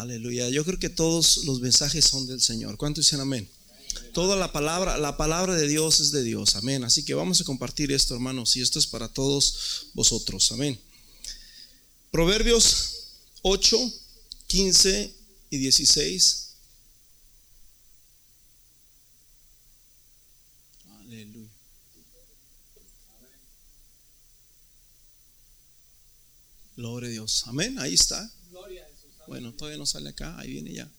Aleluya. Yo creo que todos los mensajes son del Señor. ¿Cuánto dicen amén? Toda la palabra, la palabra de Dios es de Dios. Amén. Así que vamos a compartir esto, hermanos, y esto es para todos vosotros. Amén. Proverbios 8, 15 y 16. Aleluya. Gloria a Dios. Amén. Ahí está. Bueno, todavía no sale acá. Ahí viene ya.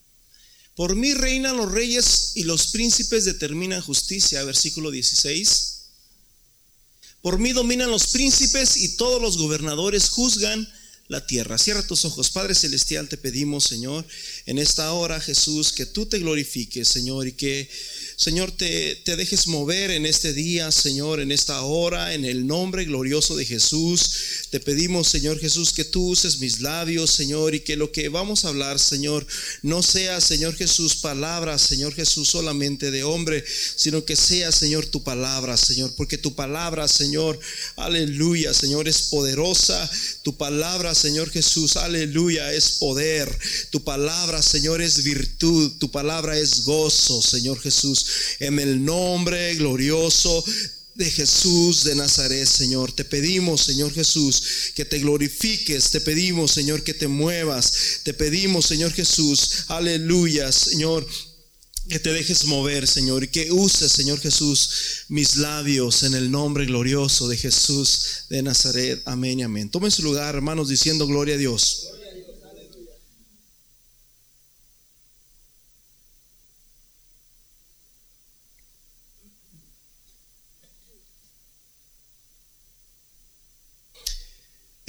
Por mí reinan los reyes y los príncipes determinan justicia. Versículo 16. Por mí dominan los príncipes y todos los gobernadores juzgan la tierra. Cierra tus ojos. Padre Celestial, te pedimos, Señor, en esta hora, Jesús, que tú te glorifiques, Señor, y que Señor, te, te, dejes mover en este día, Señor, en esta hora, en el nombre glorioso de Jesús. Te pedimos, Señor Jesús, que tú uses mis labios, Señor, y que lo que vamos a hablar, Señor, no sea, Señor Jesús, palabras, Señor Jesús, solamente de hombre, sino que sea, Señor, tu palabra, Señor, porque tu palabra, Señor, aleluya, Señor, es poderosa. Tu palabra, Señor Jesús, aleluya, es poder. Tu palabra, Señor, es virtud. Tu palabra es gozo, Señor Jesús en el nombre glorioso de Jesús de Nazaret, Señor. Te pedimos, Señor Jesús, que te glorifiques. Te pedimos, Señor, que te muevas. Te pedimos, Señor Jesús, aleluya, Señor. Que te dejes mover, Señor, y que uses, Señor Jesús, mis labios en el nombre glorioso de Jesús de Nazaret. Amén y amén. Tomen su lugar, hermanos, diciendo gloria a Dios.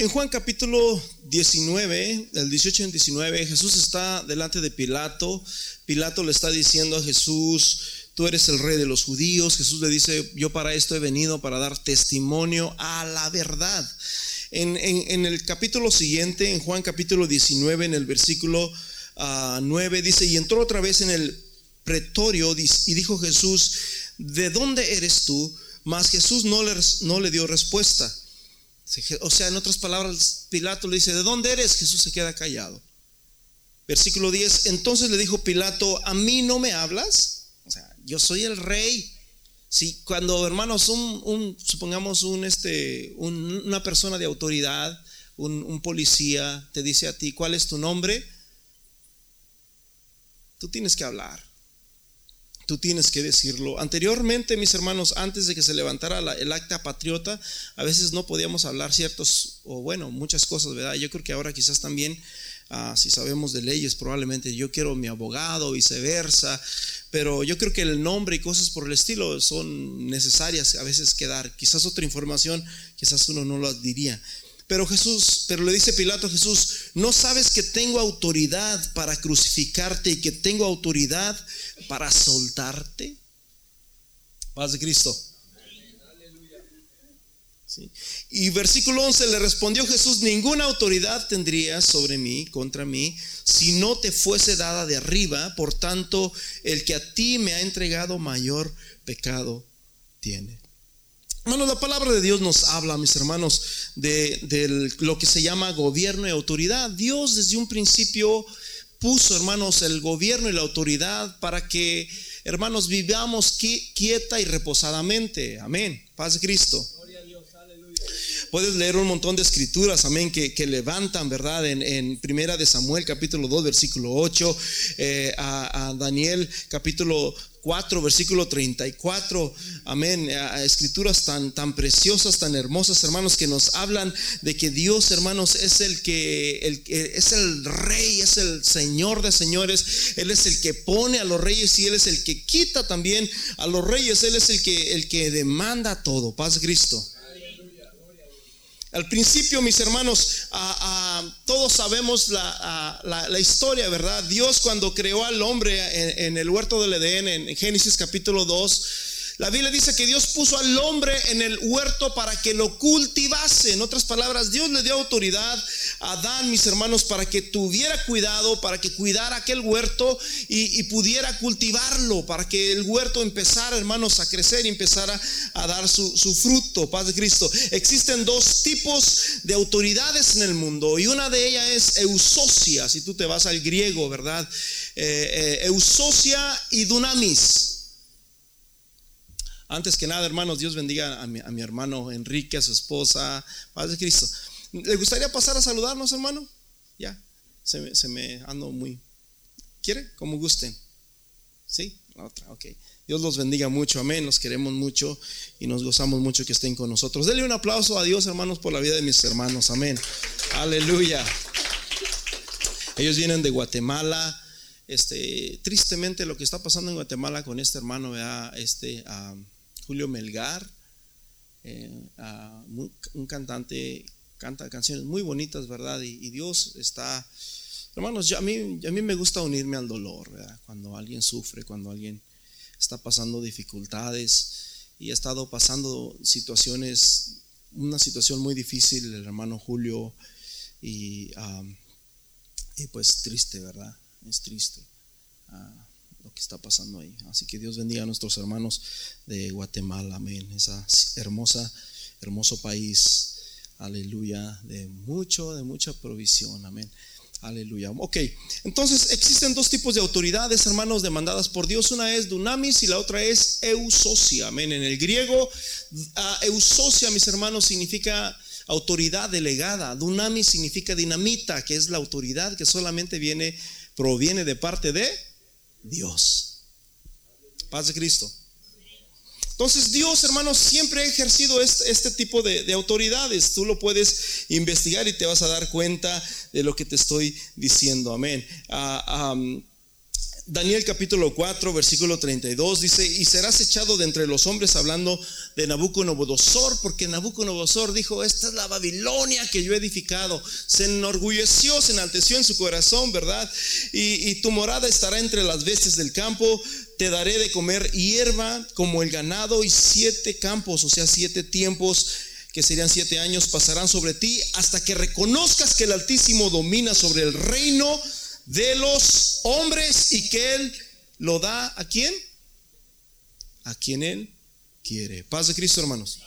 En Juan capítulo 19, del 18 al 19, Jesús está delante de Pilato. Pilato le está diciendo a Jesús, tú eres el rey de los judíos. Jesús le dice, yo para esto he venido, para dar testimonio a la verdad. En, el capítulo siguiente, en Juan capítulo 19, en el versículo 9, ah, dice, y entró otra vez en el pretorio y dijo Jesús, ¿de dónde eres tú? Mas Jesús no le, no le dio respuesta. O sea, en otras palabras, Pilato le dice, ¿de dónde eres? Jesús se queda callado. Versículo 10, entonces le dijo Pilato, ¿a mí no me hablas? O sea, yo soy el rey. Si cuando, hermanos, un, supongamos un, este, una persona de autoridad, un, un policía, te dice a ti, ¿cuál es tu nombre? Tú tienes que hablar tú tienes que decirlo. Anteriormente, mis hermanos, antes de que se levantara el acta patriota, a veces no podíamos hablar ciertos, o bueno, muchas cosas, ¿verdad? Yo creo que ahora quizás también, ah, si sabemos de leyes, probablemente yo quiero mi abogado, viceversa, pero yo creo que el nombre y cosas por el estilo son necesarias a veces quedar. Quizás otra información, quizás uno no lo diría. Pero Jesús, pero le dice Pilato a Jesús, ¿no sabes que tengo autoridad para crucificarte y que tengo autoridad para soltarte? Paz de Cristo. Y versículo 11 le respondió Jesús, ninguna autoridad tendrías sobre mí, contra mí, si no te fuese dada de arriba, por tanto, el que a ti me ha entregado mayor pecado tiene. Hermanos, la palabra de Dios nos habla, mis hermanos, de, lo que se llama gobierno y autoridad. Dios desde un principio puso, hermanos, el gobierno y la autoridad para que, hermanos, vivamos quieta y reposadamente. Amén. Paz de Cristo. Puedes leer un montón de escrituras, amén, que, levantan, ¿verdad? En, Primera de Samuel, capítulo 2, versículo 8, eh, a, a, Daniel, capítulo 4, versículo 34. Amén. Escrituras tan, tan preciosas, tan hermosas, hermanos, que nos hablan de que Dios, hermanos, es el que el, es el rey, es el Señor de señores. Él es el que pone a los reyes y Él es el que quita también a los reyes. Él es el que, el que demanda todo. Paz Cristo. Al principio, mis hermanos, todos sabemos la, historia, ¿verdad? Dios cuando creó al hombre en, el huerto del Edén, en Génesis capítulo 2, La Biblia dice que Dios puso al hombre en el huerto para que lo cultivase. En otras palabras, Dios le dio autoridad a Adán, mis hermanos, para que tuviera cuidado, para que cuidara aquel huerto y, pudiera cultivarlo, para que el huerto empezara, hermanos, a crecer y empezara a dar su, fruto. Paz de Cristo. Existen dos tipos de autoridades en el mundo y una de ellas es eusocia, si tú te vas al griego, ¿verdad? Eh, eh, eusocia y dunamis. Antes que nada, hermanos, Dios bendiga a mi, hermano Enrique, a su esposa, Padre Cristo. ¿Le gustaría pasar a saludarnos, hermano? Ya, se me, ando muy... ¿Quiere? Como gusten. ¿Sí? La otra, ok. Dios los bendiga mucho, amén. Los queremos mucho y nos gozamos mucho que estén con nosotros. Denle un aplauso a Dios, hermanos, por la vida de mis hermanos, amén. Aleluya. Ellos vienen de Guatemala. Este, tristemente lo que está pasando en Guatemala con este hermano, este, Julio Melgar, eh, un cantante, canta canciones muy bonitas, ¿verdad? Y, Dios está, hermanos, a, mí, a mí me gusta unirme al dolor, ¿verdad? Cuando alguien sufre, cuando alguien está pasando dificultades y ha estado pasando situaciones, una situación muy difícil, el hermano Julio, y, pues triste, ¿verdad? Es triste lo que está pasando ahí. Así que Dios bendiga a nuestros hermanos de Guatemala, amén. Esa hermosa, hermoso país, aleluya, de mucho, de mucha provisión, amén. Aleluya. Ok, entonces existen dos tipos de autoridades, hermanos, demandadas por Dios. Una es dunamis y la otra es eusocia. Amén. En el griego, uh, eusocia, mis hermanos, significa autoridad delegada. Dunamis significa dinamita, que es la autoridad que solamente viene, proviene de parte de Dios. Paz de Cristo. Entonces Dios, hermanos, siempre ha ejercido este, tipo de, autoridades. Tú lo puedes investigar y te vas a dar cuenta de lo que te estoy diciendo. Amén. Ah, Daniel capítulo 4, versículo 32 dice, y serás echado de entre los hombres hablando de Nabucodonosor, porque Nabucodonosor dijo, esta es la Babilonia que yo he edificado. Se enorgulleció, se enalteció en su corazón, ¿verdad? Y, y tu morada estará entre las bestias del campo, te daré de comer hierba como el ganado y siete campos, o sea, siete tiempos que serían siete años, pasarán sobre ti hasta que reconozcas que el Altísimo domina sobre el reino de los hombres y que Él lo da a quién? A quien Él quiere. Paz de Cristo, hermanos.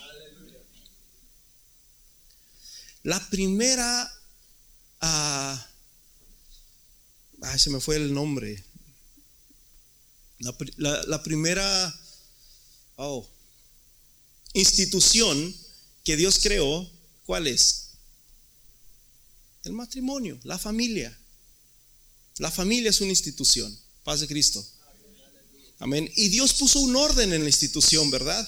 La primera, ah, se me fue el nombre. La, primera oh, institución que Dios creó, ¿cuál es? El matrimonio, la familia. La familia es una institución. Paz de Cristo. Amén. Y Dios puso un orden en la institución, ¿verdad?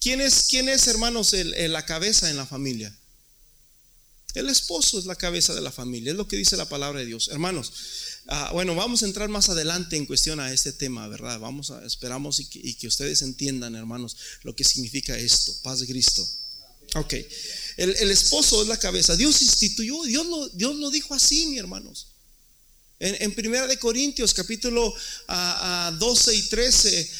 ¿Quién es, quién es hermanos, la cabeza en la familia? El esposo es la cabeza de la familia, es lo que dice la palabra de Dios. Hermanos, ah, bueno, vamos a entrar más adelante en cuestión a este tema, ¿verdad? Vamos a, esperamos y que, ustedes entiendan, hermanos, lo que significa esto, paz de Cristo. Ok, el, esposo es la cabeza. Dios instituyó, Dios lo, Dios lo dijo así, mi hermanos. En, Primera de Corintios, capítulo 12 y 13,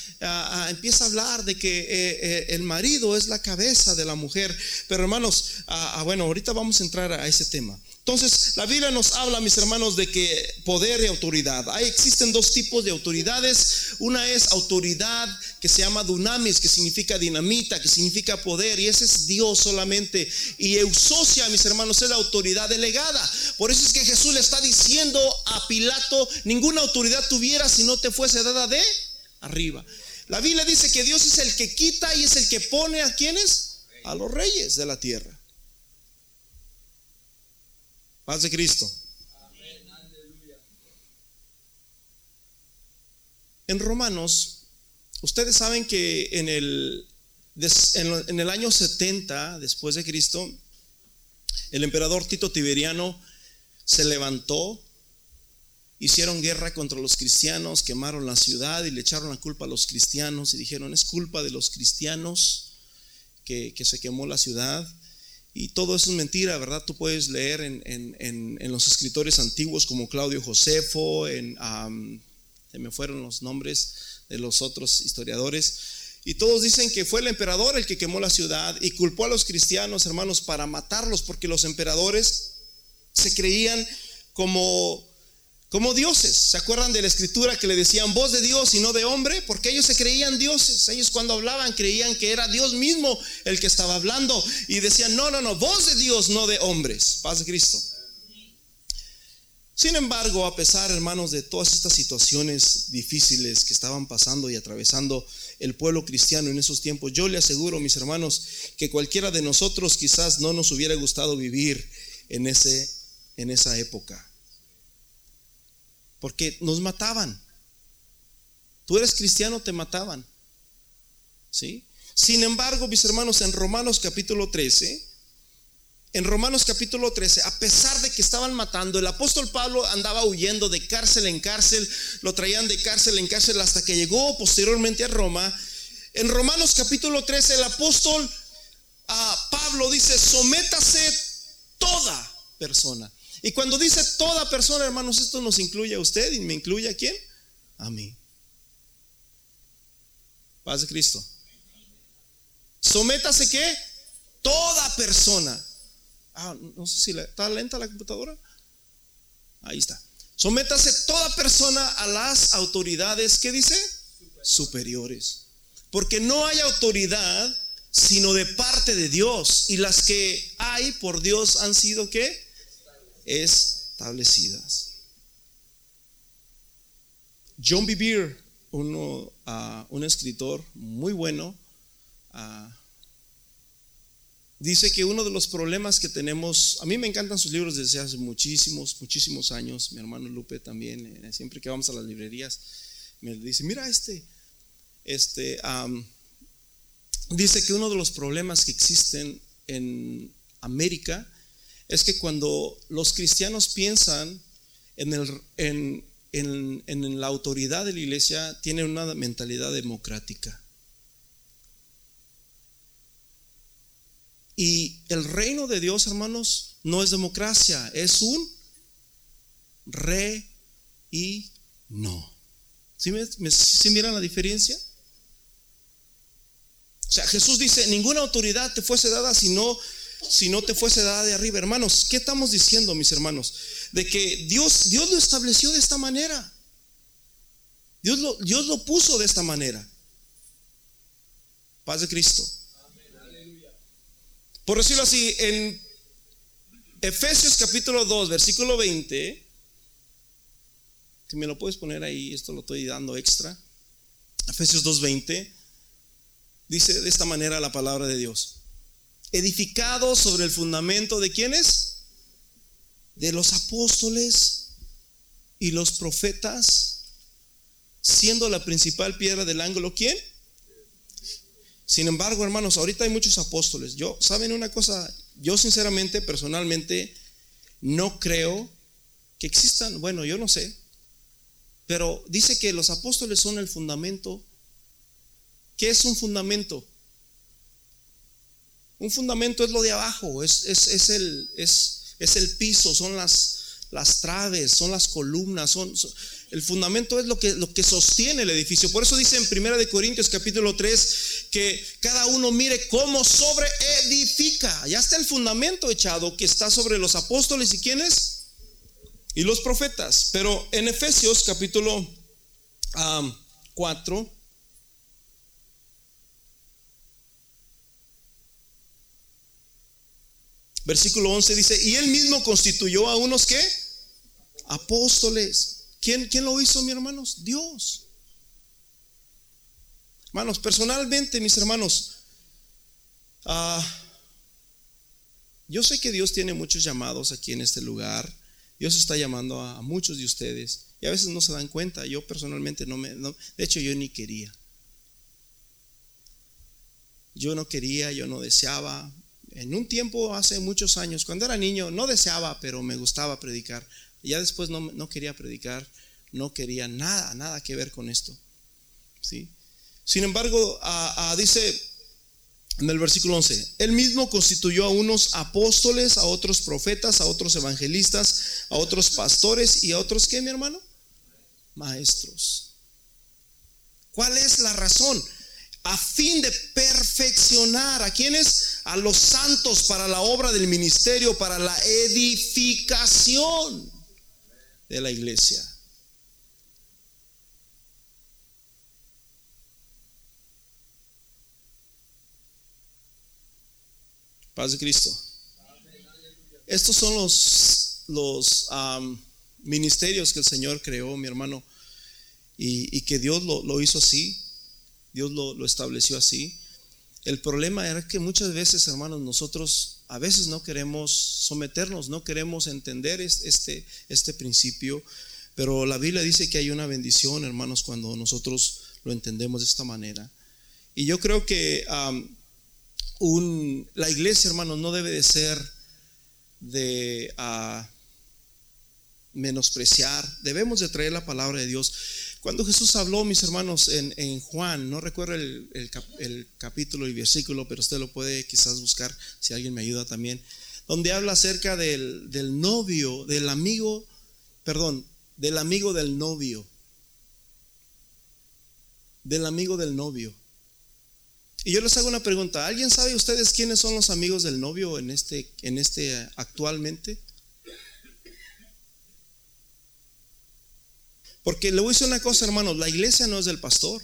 empieza a hablar de que eh, eh, el marido es la cabeza de la mujer. Pero hermanos, bueno, ahorita vamos a entrar a ese tema. Entonces, la Biblia nos habla, mis hermanos, de que poder y autoridad. Ahí existen dos tipos de autoridades. Una es autoridad que se llama dunamis, que significa dinamita, que significa poder, y ese es Dios solamente. Y eusocia, mis hermanos, es la autoridad delegada. Por eso es que Jesús le está diciendo a Pilato, ninguna autoridad tuviera si no te fuese dada de arriba. La Biblia dice que Dios es el que quita y es el que pone a quienes? A los reyes de la tierra. De Cristo. En Romanos, ustedes saben que en el, en el año 70 después de Cristo, el emperador Tito Tiberiano se levantó, hicieron guerra contra los cristianos, quemaron la ciudad y le echaron la culpa a los cristianos y dijeron, es culpa de los cristianos que, que se quemó la ciudad. Y todo eso es mentira, ¿verdad? Tú puedes leer en, los escritores antiguos como Claudio Josefo, en, se me fueron los nombres de los otros historiadores, Y todos dicen que fue el emperador el que quemó la ciudad y culpó a los cristianos, hermanos, para matarlos, porque los emperadores se creían como, como dioses. ¿Se acuerdan de la escritura que le decían voz de Dios y no de hombre? Porque ellos se creían dioses. Ellos cuando hablaban creían que era Dios mismo el que estaba hablando y decían, no, no, no, voz de Dios, no de hombres. Paz de Cristo. Sin embargo, a pesar, hermanos, de todas estas situaciones difíciles que estaban pasando y atravesando el pueblo cristiano en esos tiempos, yo le aseguro, mis hermanos, que cualquiera de nosotros quizás no nos hubiera gustado vivir en, ese, en esa época. Porque nos mataban. Tú eres cristiano, te mataban. ¿Sí? Sin embargo, mis hermanos, en Romanos capítulo 13, en Romanos capítulo 13, a pesar de que estaban matando, el apóstol Pablo andaba huyendo de cárcel en cárcel, lo traían de cárcel en cárcel hasta que llegó posteriormente a Roma. En Romanos capítulo 13, el apóstol a Pablo dice, sométase toda persona. Y cuando dice toda persona, hermanos, esto nos incluye a usted y me incluye a quién? A mí. Paz de Cristo. Sométase qué? Toda persona. Ah, no sé si está lenta la computadora. Ahí está. Sométase toda persona a las autoridades, ¿qué dice? Superiores. Porque no hay autoridad sino de parte de Dios. Y las que hay por Dios han sido ¿qué? Establecidas. John Bevere, uh, un escritor muy bueno, uh, dice que uno de los problemas que tenemos, a mí me encantan sus libros desde hace muchísimos, muchísimos años, mi hermano Lupe también, eh, siempre que vamos a las librerías, me dice, mira este, este, dice que uno de los problemas que existen en América es que cuando los cristianos piensan en, la autoridad de la iglesia, tienen una mentalidad democrática. Y el reino de Dios, hermanos, no es democracia, es un re y no. ¿Sí, me, miran la diferencia? O sea, Jesús dice, ninguna autoridad te fuese dada si no, si no te fuese dada de arriba. Hermanos, ¿qué estamos diciendo, mis hermanos? De que Dios, Dios lo estableció de esta manera. Dios lo, Dios lo puso de esta manera. Paz de Cristo. Por decirlo así, en Efesios capítulo 2, versículo 20, si me lo puedes poner ahí, esto lo estoy dando extra. Efesios 2:20 dice de esta manera la palabra de Dios. Edificado sobre el fundamento de quiénes? De los apóstoles y los profetas, siendo la principal piedra del ángulo, ¿quién? Sin embargo, hermanos, ahorita hay muchos apóstoles. Yo, ¿saben una cosa? Yo sinceramente, personalmente, no creo que existan, bueno, yo no sé, pero dice que los apóstoles son el fundamento. ¿Qué es un fundamento? Un fundamento es lo de abajo, es, es, el, es, es el piso, son las, las traves, son las columnas, son, el fundamento es lo que, lo que sostiene el edificio. Por eso dice en 1 de Corintios capítulo 3 que cada uno mire cómo sobre edifica. Ya está el fundamento echado que está sobre los apóstoles y quiénes y los profetas. Pero en Efesios capítulo 4 Versículo 11 dice, y él mismo constituyó a unos que apóstoles. ¿Quién, ¿Quién lo hizo, mis hermanos? Dios. Hermanos, personalmente, mis hermanos, ah, yo sé que Dios tiene muchos llamados aquí en este lugar. Dios está llamando a, muchos de ustedes y a veces no se dan cuenta. Yo personalmente no me, de hecho yo ni quería. Yo no quería, yo no deseaba. En un tiempo, hace muchos años, cuando era niño, no deseaba, pero me gustaba predicar. Ya después no, quería predicar, no quería nada, nada que ver con esto. ¿sí? Sin embargo, dice en el versículo 11, él mismo constituyó a unos apóstoles, a otros profetas, a otros evangelistas, a otros pastores y a otros, ¿qué, mi hermano? Maestros. ¿Cuál es la razón? a fin de perfeccionar a quienes, a los santos para la obra del ministerio, para la edificación de la iglesia. Paz de Cristo. Estos son los, los ministerios que el Señor creó, mi hermano, y, que Dios lo, hizo así, Dios lo, estableció así. El problema era que muchas veces, hermanos, nosotros a veces no queremos someternos, no queremos entender este, este principio, pero la Biblia dice que hay una bendición, hermanos, cuando nosotros lo entendemos de esta manera. Y yo creo que la iglesia, hermanos, no debe de ser de ah, menospreciar, debemos de traer la palabra de Dios. Cuando Jesús habló, mis hermanos, en, Juan, no recuerdo el, capítulo y versículo, pero usted lo puede quizás buscar si alguien me ayuda también, donde habla acerca del, del novio, del amigo, perdón, del amigo del novio, del amigo del novio. Y yo les hago una pregunta, ¿alguien sabe ustedes quiénes son los amigos del novio en este, en este actualmente? Porque le voy a decir una cosa, hermanos, la iglesia no es del pastor.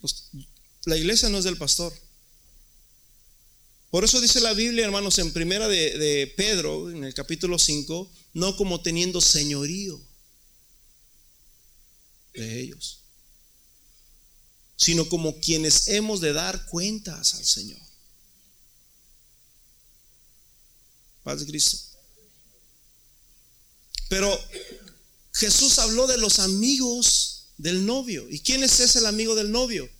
Pues, la iglesia no es del pastor. Por eso dice la Biblia, hermanos, en primera de, de Pedro, en el capítulo 5, no como teniendo señorío de ellos, sino como quienes hemos de dar cuentas al Señor. Paz de Cristo. Pero Jesús habló de los amigos del novio. ¿Y quién es ese el amigo del novio?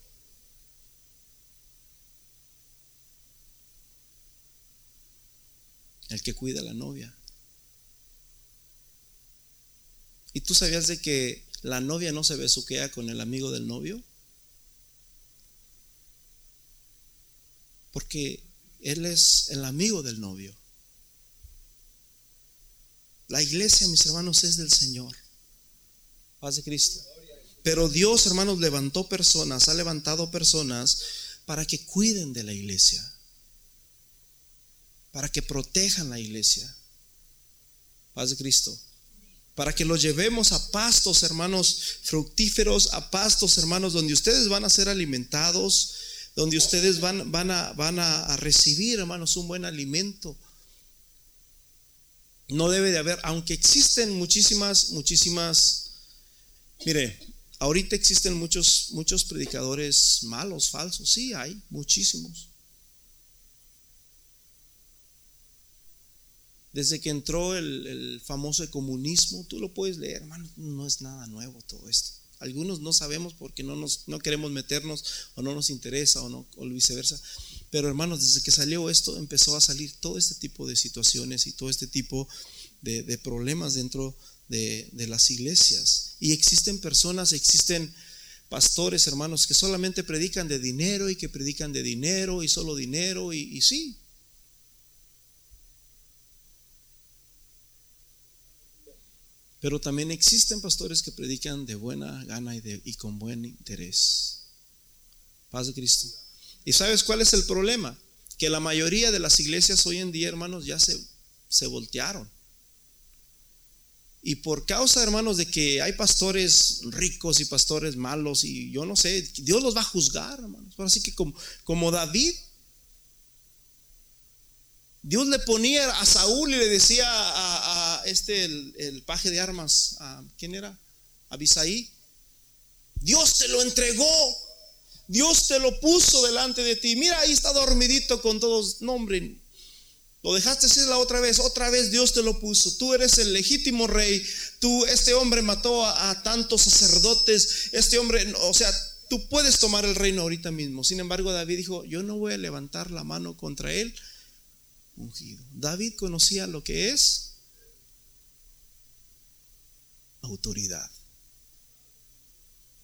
El que cuida a la novia. ¿Y tú sabías de que la novia no se besuquea con el amigo del novio? Porque él es el amigo del novio. La iglesia, mis hermanos, es del Señor. Paz de Cristo. Pero Dios, hermanos, levantó personas, ha levantado personas para que cuiden de la iglesia, para que protejan la iglesia. Paz de Cristo para que los llevemos a pastos, hermanos, fructíferos, a pastos, hermanos, donde ustedes van a ser alimentados, donde ustedes van, van, a, van a, recibir, hermanos, un buen alimento. No debe de haber, aunque existen muchísimas, muchísimas, mire, ahorita existen muchos, muchos predicadores malos, falsos, sí, hay muchísimos. desde que entró el, famoso comunismo, tú lo puedes leer, hermano, no es nada nuevo todo esto. Algunos no sabemos porque no, nos, no queremos meternos o no nos interesa o, no, o viceversa. Pero hermanos, desde que salió esto empezó a salir todo este tipo de situaciones y todo este tipo de, problemas dentro de, las iglesias. Y existen personas, existen pastores, hermanos, que solamente predican de dinero y que predican de dinero y solo dinero y, y sí, Pero también existen pastores que predican de buena gana y, de, y con buen interés. Paz de Cristo. ¿Y sabes cuál es el problema? Que la mayoría de las iglesias hoy en día, hermanos, ya se, se voltearon. Y por causa, hermanos, de que hay pastores ricos y pastores malos, y yo no sé, Dios los va a juzgar, hermanos. Así que como, como David Dios le ponía a Saúl y le decía a, este, el, paje de armas, a, ¿quién era? Abisaí. Dios te lo entregó. Dios te lo puso delante de ti. Mira, ahí está dormidito con todos. No, hombre, lo dejaste decir la otra vez. Otra vez Dios te lo puso. Tú eres el legítimo rey. Tú, este hombre mató a, a tantos sacerdotes. Este hombre, o sea, tú puedes tomar el reino ahorita mismo. Sin embargo, David dijo, yo no voy a levantar la mano contra él ungido. David conocía lo que es autoridad.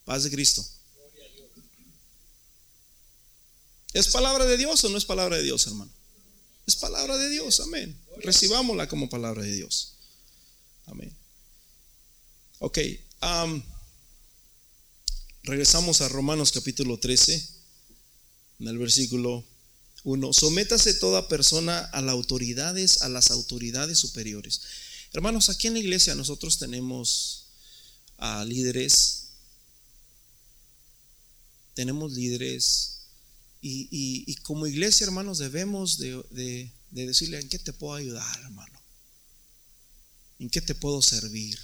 Paz de Cristo. ¿Es palabra de Dios o no es palabra de Dios, hermano? Es palabra de Dios, amén. Recibámosla como palabra de Dios. Amén. Ok, regresamos a Romanos capítulo 13, en el versículo 1. Sométase toda persona a las autoridades, a las autoridades superiores. Hermanos, aquí en la iglesia nosotros tenemos a líderes, tenemos líderes y, como iglesia, hermanos, debemos de, de decirle en qué te puedo ayudar, hermano. ¿En qué te puedo servir?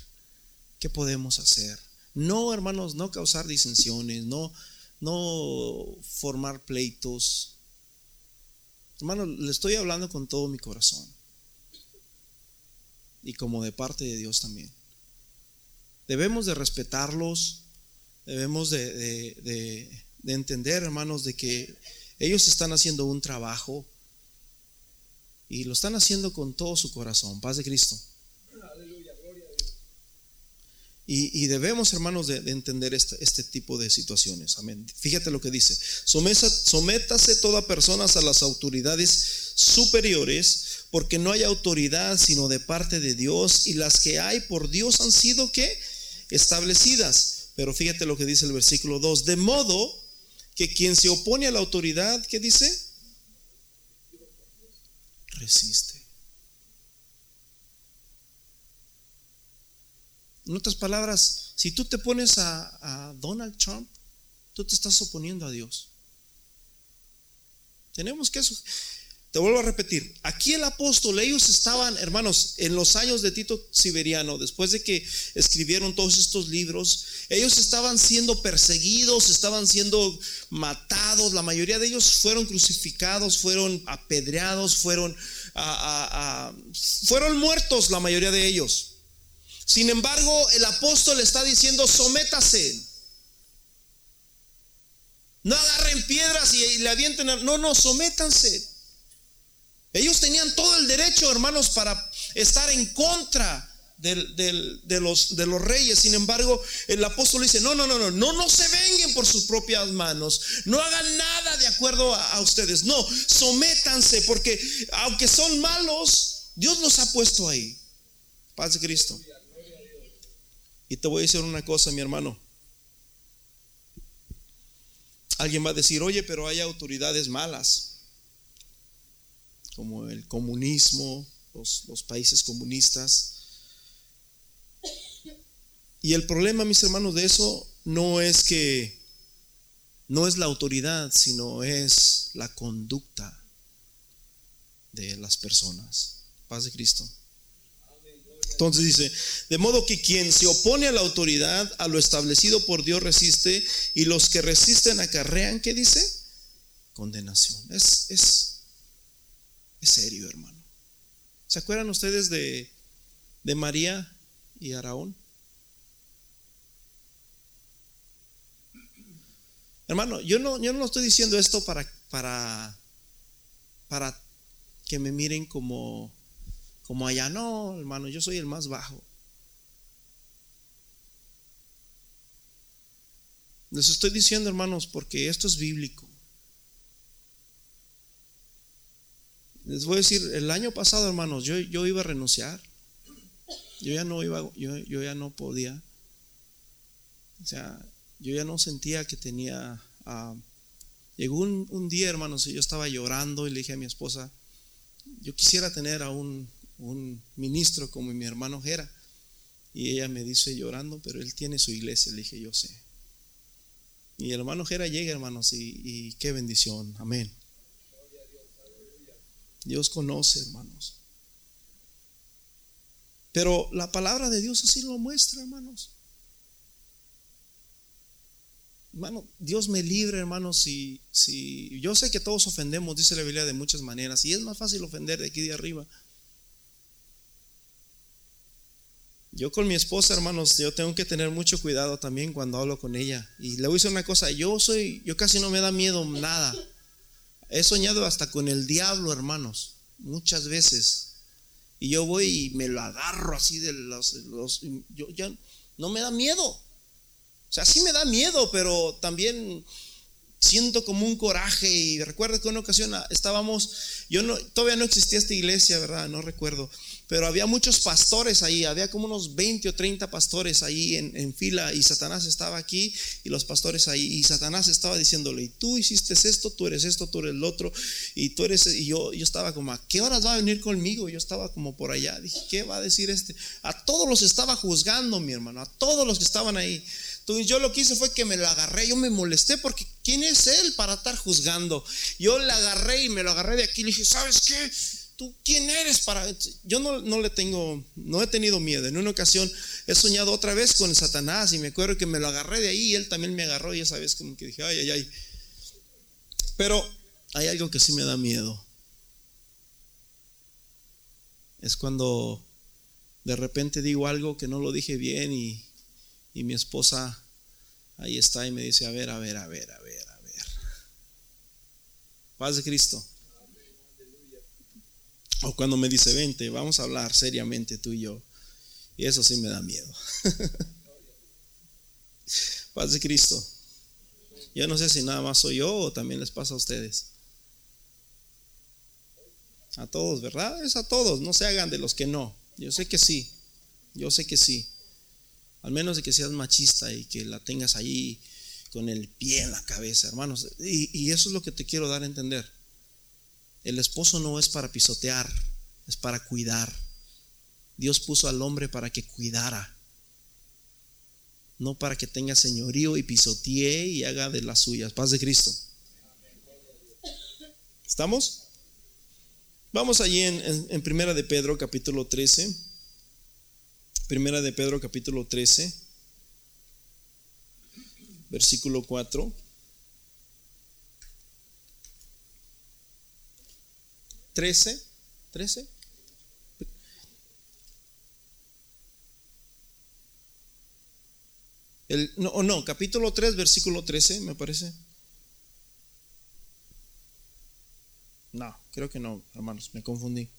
¿Qué podemos hacer? No, hermanos, no causar disensiones, no, no formar pleitos. Hermano, le estoy hablando con todo mi corazón. Y como de parte de Dios también. Debemos de respetarlos, debemos de, de, de entender, hermanos, de que ellos están haciendo un trabajo y lo están haciendo con todo su corazón. Paz de Cristo. Y, debemos, hermanos, de, entender este, este, tipo de situaciones. Amén. Fíjate lo que dice. sométase toda persona a las autoridades superiores, porque no hay autoridad sino de parte de Dios, y las que hay por Dios han sido que establecidas. Pero fíjate lo que dice el versículo 2. De modo que quien se opone a la autoridad, ¿qué dice? Resiste. En otras palabras, si tú te pones a, Donald Trump, tú te estás oponiendo a Dios. Tenemos que eso. Te vuelvo a repetir, aquí el apóstol, ellos estaban, hermanos, en los años de Tito Siberiano, después de que escribieron todos estos libros, ellos estaban siendo perseguidos, estaban siendo matados, la mayoría de ellos fueron crucificados, fueron apedreados, fueron, fueron muertos la mayoría de ellos. Sin embargo, el apóstol está diciendo, sométase. No agarren piedras y, le avienten. No, no, sométanse. Ellos tenían todo el derecho, hermanos, para estar en contra de, los, reyes. Sin embargo, el apóstol dice, no, no, no, no, no, no se venguen por sus propias manos. No hagan nada de acuerdo a, a ustedes. No, sométanse porque aunque son malos, Dios los ha puesto ahí. Paz de Cristo. Y te voy a decir una cosa, mi hermano. Alguien va a decir, oye, pero hay autoridades malas, como el comunismo, los, países comunistas. Y el problema, mis hermanos, de eso no es que no es la autoridad, sino es la conducta de las personas. Paz de Cristo. Entonces dice, de modo que quien se opone a la autoridad, a lo establecido por Dios resiste, y los que resisten acarrean, ¿qué dice? Condenación. Es, es serio, hermano. ¿Se acuerdan ustedes de, de María y Araón? Hermano, yo no, yo no estoy diciendo esto para, para, para que me miren como como allá, no, hermano, yo soy el más bajo. Les estoy diciendo, hermanos, porque esto es bíblico. Les voy a decir, el año pasado, hermanos, yo, yo iba a renunciar. Yo ya no iba, yo, yo ya no podía. O sea, yo ya no sentía que tenía. Ah, llegó un, un, día, hermanos, y yo estaba llorando y le dije a mi esposa, yo quisiera tener a un, un ministro como mi hermano Jera. Y ella me dice llorando, pero él tiene su iglesia. Le dije, yo sé. Y el hermano Jera llega, hermanos, y, qué bendición. Amén. Dios conoce, hermanos. Pero la palabra de Dios así lo muestra, hermanos. Hermano, Dios me libre, hermanos, si, si yo sé que todos ofendemos, dice la Biblia, de muchas maneras, y es más fácil ofender de aquí de arriba. Yo con mi esposa, hermanos, yo tengo que tener mucho cuidado también cuando hablo con ella. Y le voy a decir una cosa, yo soy, yo casi no me da miedo nada. He soñado hasta con el diablo, hermanos, muchas veces. Y yo voy y me lo agarro así de los, yo ya no me da miedo. O sea, sí me da miedo, pero también siento como un coraje y recuerdo que una ocasión estábamos, yo no, todavía no existía esta iglesia, ¿verdad? No recuerdo, pero había muchos pastores ahí, había como unos 20 o 30 pastores ahí en, fila y Satanás estaba aquí y los pastores ahí y Satanás estaba diciéndole, y tú hiciste esto, tú eres esto, tú eres el otro y tú eres, y yo, yo estaba como, ¿a qué horas va a venir conmigo? Yo estaba como por allá, dije, ¿qué va a decir este? A todos los estaba juzgando, mi hermano, a todos los que estaban ahí. Yo lo que hice fue que me lo agarré, yo me molesté porque ¿quién es él para estar juzgando? Yo le agarré y me lo agarré de aquí y le dije, ¿sabes qué? ¿Tú quién eres para...? Yo no, no le tengo, no he tenido miedo. En una ocasión he soñado otra vez con Satanás y me acuerdo que me lo agarré de ahí y él también me agarró y esa vez como que dije, ay, ay, ay. Pero hay algo que sí me da miedo. Es cuando de repente digo algo que no lo dije bien y y mi esposa ahí está y me dice, a ver, a ver, a ver, a ver, a ver. Paz de Cristo. O cuando me dice, vente, vamos a hablar seriamente tú y yo. Y eso sí me da miedo. Paz de Cristo. Yo no sé si nada más soy yo o también les pasa a ustedes. A todos, ¿verdad? Es a todos. No se hagan de los que no. Yo sé que sí. Yo sé que sí. Al menos de que seas machista y que la tengas ahí con el pie en la cabeza, hermanos. Y, eso es lo que te quiero dar a entender. El esposo no es para pisotear, es para cuidar. Dios puso al hombre para que cuidara, no para que tenga señorío y pisotee y haga de las suyas. Paz de Cristo. ¿Estamos? Vamos allí en, en Primera de Pedro, capítulo 13. Primera de Pedro capítulo 13, versículo 4. Trece, trece. El, no, no, capítulo 3, versículo 13, me parece. No, creo que no, hermanos, me confundí.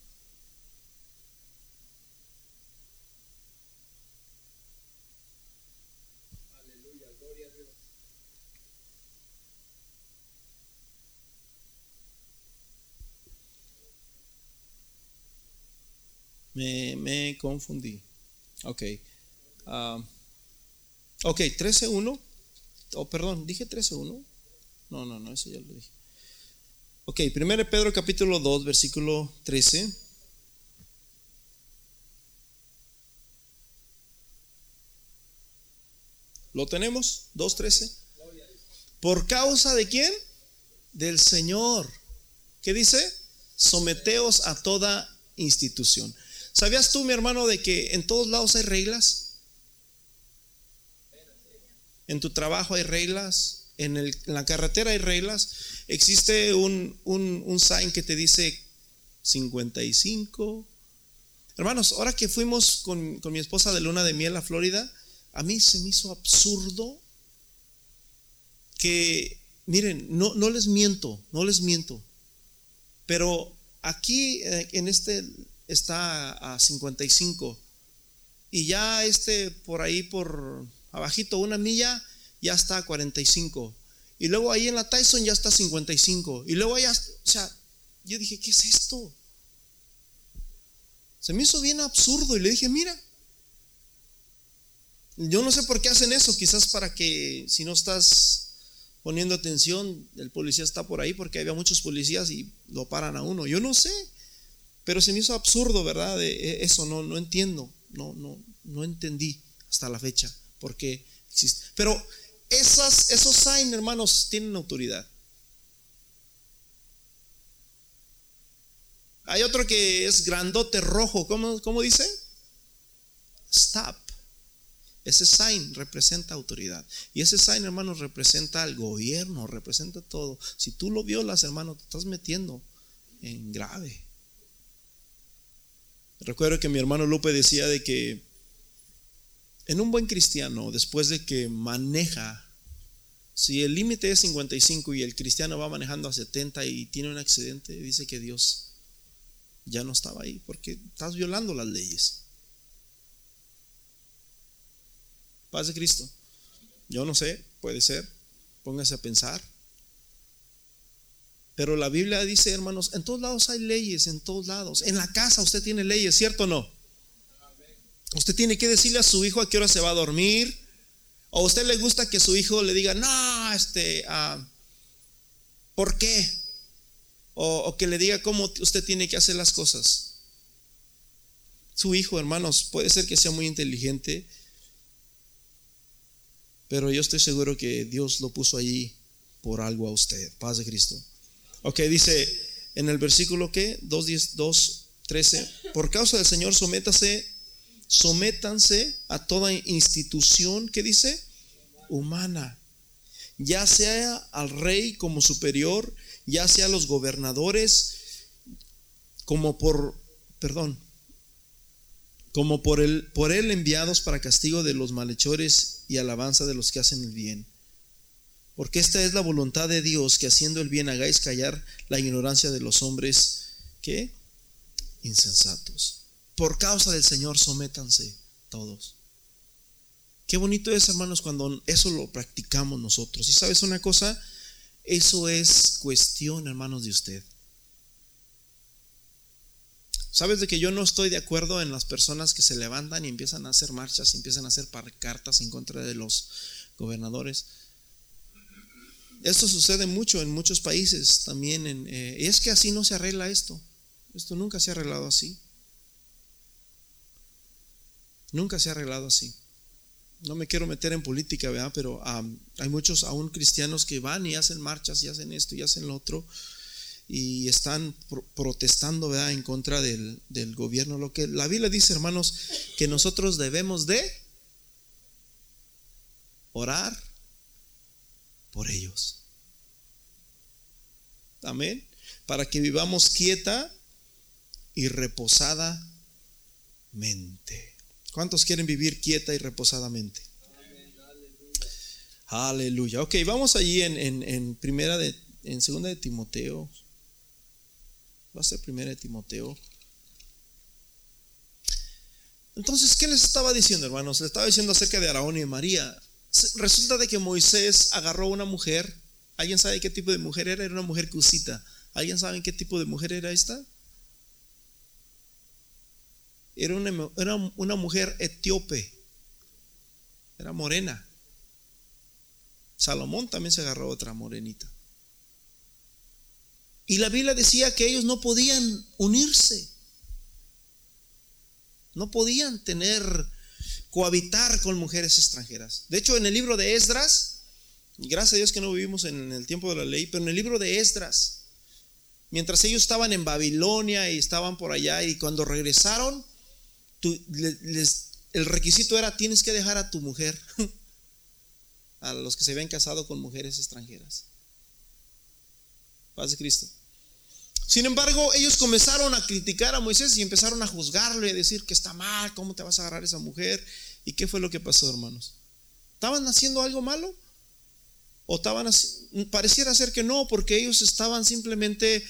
Me, confundí. Ok. Uh, ok, 13.1. Oh, perdón, dije 13.1. No, no, no, eso ya lo dije. Ok, 1 Pedro capítulo 2, versículo 13. ¿Lo tenemos? 2.13. ¿Por causa de quién? Del Señor. ¿Qué dice? Someteos a toda institución. ¿Sabías tú, mi hermano, de que en todos lados hay reglas? En tu trabajo hay reglas, en, la carretera hay reglas. Existe un, un, sign que te dice 55. Hermanos, ahora que fuimos con, mi esposa de luna de miel a Florida, a mí se me hizo absurdo que, miren, no, no les miento, no les miento, pero aquí eh, en este está a 55. Y ya este por ahí, por abajito, una milla, ya está a 45. Y luego ahí en la Tyson ya está a 55. Y luego allá, o sea, yo dije, ¿qué es esto? Se me hizo bien absurdo y le dije, mira, yo no sé por qué hacen eso, quizás para que si no estás poniendo atención, el policía está por ahí porque había muchos policías y lo paran a uno. Yo no sé. Pero se me hizo absurdo, ¿verdad? E, eso no, no entiendo, no, no, no entendí hasta la fecha por qué existe. Pero esos signs, hermanos, tienen autoridad. Hay otro que es grandote rojo, ¿cómo, cómo dice? Stop. Ese sign representa autoridad. Y ese sign, hermanos, representa al gobierno, representa todo. Si tú lo violas, hermano, te estás metiendo en grave. Recuerdo que mi hermano Lupe decía de que en un buen cristiano, después de que maneja, si el límite es 55 y el cristiano va manejando a 70 y tiene un accidente, dice que Dios ya no estaba ahí porque estás violando las leyes. Paz de Cristo. Yo no sé, puede ser. Póngase a pensar. Pero la Biblia dice, hermanos, en todos lados hay leyes, en todos lados. En la casa usted tiene leyes, ¿cierto o no? Usted tiene que decirle a su hijo a qué hora se va a dormir. O a usted le gusta que su hijo le diga, no, este, uh, ¿por qué? O, o que le diga cómo usted tiene que hacer las cosas. Su hijo, hermanos, puede ser que sea muy inteligente, pero yo estoy seguro que Dios lo puso allí por algo a usted. Paz de Cristo. Ok, dice en el versículo que 2, 10, 2, 13, por causa del Señor sométase, sométanse a toda institución que dice humana, ya sea al rey como superior, ya sea a los gobernadores, como por, perdón, como por él, por él enviados para castigo de los malhechores y alabanza de los que hacen el bien porque esta es la voluntad de Dios, que haciendo el bien hagáis callar la ignorancia de los hombres que insensatos. Por causa del Señor, sométanse todos. Qué bonito es, hermanos, cuando eso lo practicamos nosotros. Y sabes una cosa, eso es cuestión, hermanos, de usted. Sabes de que yo no estoy de acuerdo en las personas que se levantan y empiezan a hacer marchas, y empiezan a hacer cartas en contra de los gobernadores. Esto sucede mucho en muchos países también. Eh, y es que así no se arregla esto. Esto nunca se ha arreglado así. Nunca se ha arreglado así. No me quiero meter en política, ¿verdad? Pero hay muchos aún cristianos que van y hacen marchas y hacen esto y hacen lo otro y están protestando, ¿verdad? En contra del, del gobierno. Lo que la Biblia dice, hermanos, que nosotros debemos de orar por ellos. Amén. Para que vivamos quieta y reposadamente. ¿Cuántos quieren vivir quieta y reposadamente? Aleluya. Ok, vamos allí en, en, primera de, en segunda de Timoteo. Va a ser primera de Timoteo. Entonces, ¿qué les estaba diciendo, hermanos? Les estaba diciendo acerca de Araón y María. Resulta de que Moisés agarró una mujer. ¿Alguien sabe qué tipo de mujer era? Era una mujer cusita. ¿Alguien sabe qué tipo de mujer era esta? Era una, era una mujer etíope. Era morena. Salomón también se agarró otra morenita. Y la Biblia decía que ellos no podían unirse. No podían tener cohabitar con mujeres extranjeras. De hecho, en el libro de Esdras, gracias a Dios que no vivimos en el tiempo de la ley, pero en el libro de Esdras, mientras ellos estaban en Babilonia y estaban por allá y cuando regresaron, el requisito era tienes que dejar a tu mujer, a los que se habían casado con mujeres extranjeras. Paz de Cristo. Sin embargo, ellos comenzaron a criticar a Moisés y empezaron a juzgarlo y a decir que está mal, ¿cómo te vas a agarrar a esa mujer? ¿Y qué fue lo que pasó, hermanos? ¿Estaban haciendo algo malo? ¿O estaban pareciera ser que no, porque ellos estaban simplemente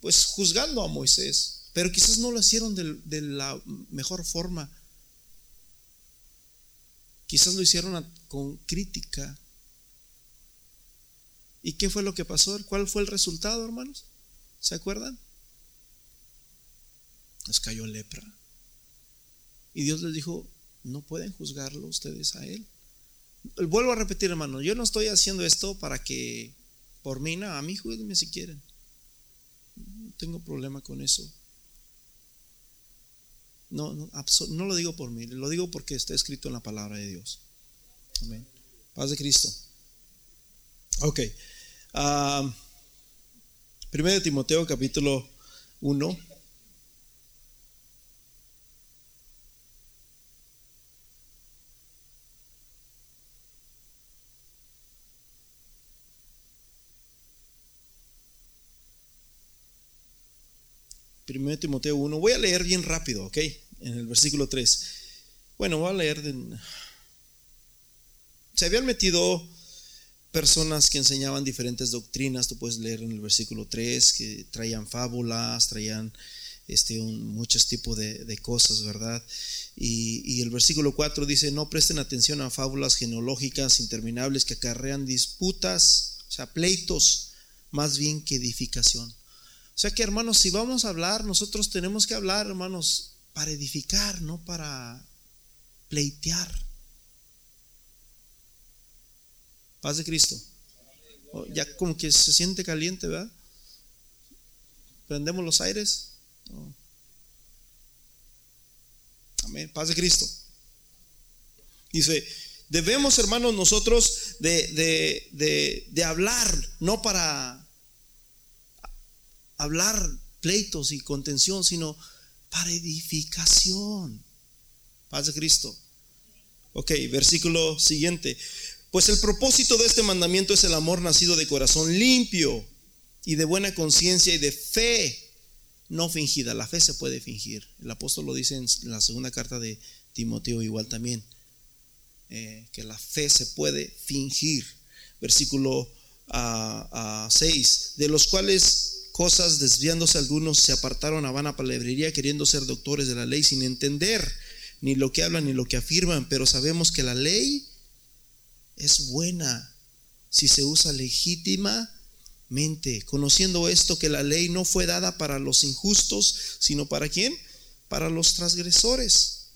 pues juzgando a Moisés, pero quizás no lo hicieron de, de la mejor forma. Quizás lo hicieron con crítica. ¿Y qué fue lo que pasó? ¿Cuál fue el resultado, hermanos? ¿Se acuerdan? Les cayó lepra. Y Dios les dijo, no pueden juzgarlo ustedes a él. Vuelvo a repetir, hermano, yo no estoy haciendo esto para que por mí nada, a mí juzguenme si quieren. No tengo problema con eso. No, no, no lo digo por mí, lo digo porque está escrito en la palabra de Dios. Amén. Paz de Cristo. Ok. Ah, 1 de Timoteo capítulo 1. Primero de Timoteo 1. Voy a leer bien rápido, ¿ok? En el versículo 3. Bueno, voy a leer... De... Se habían metido personas que enseñaban diferentes doctrinas, tú puedes leer en el versículo 3, que traían fábulas, traían este, muchos tipos de, cosas, ¿verdad? Y, el versículo 4 dice, no presten atención a fábulas genealógicas interminables que acarrean disputas, o sea, pleitos más bien que edificación. O sea que hermanos, si vamos a hablar, nosotros tenemos que hablar, hermanos, para edificar, no para pleitear. Paz de Cristo. Oh, ya como que se siente caliente, ¿verdad? Prendemos los aires. Oh. Amén. Paz de Cristo. Dice, debemos, hermanos, nosotros de, de hablar, no para hablar pleitos y contención, sino para edificación. Paz de Cristo. Ok, versículo siguiente. Pues el propósito de este mandamiento es el amor nacido de corazón limpio y de buena conciencia y de fe no fingida. La fe se puede fingir. El apóstol lo dice en la segunda carta de Timoteo igual también. Eh, que la fe se puede fingir. Versículo 6. Ah, ah, de los cuales cosas desviándose algunos se apartaron a vana palabrería queriendo ser doctores de la ley sin entender ni lo que hablan ni lo que afirman, pero sabemos que la ley es buena si se usa legítimamente, conociendo esto que la ley no fue dada para los injustos, sino para quién? Para los transgresores,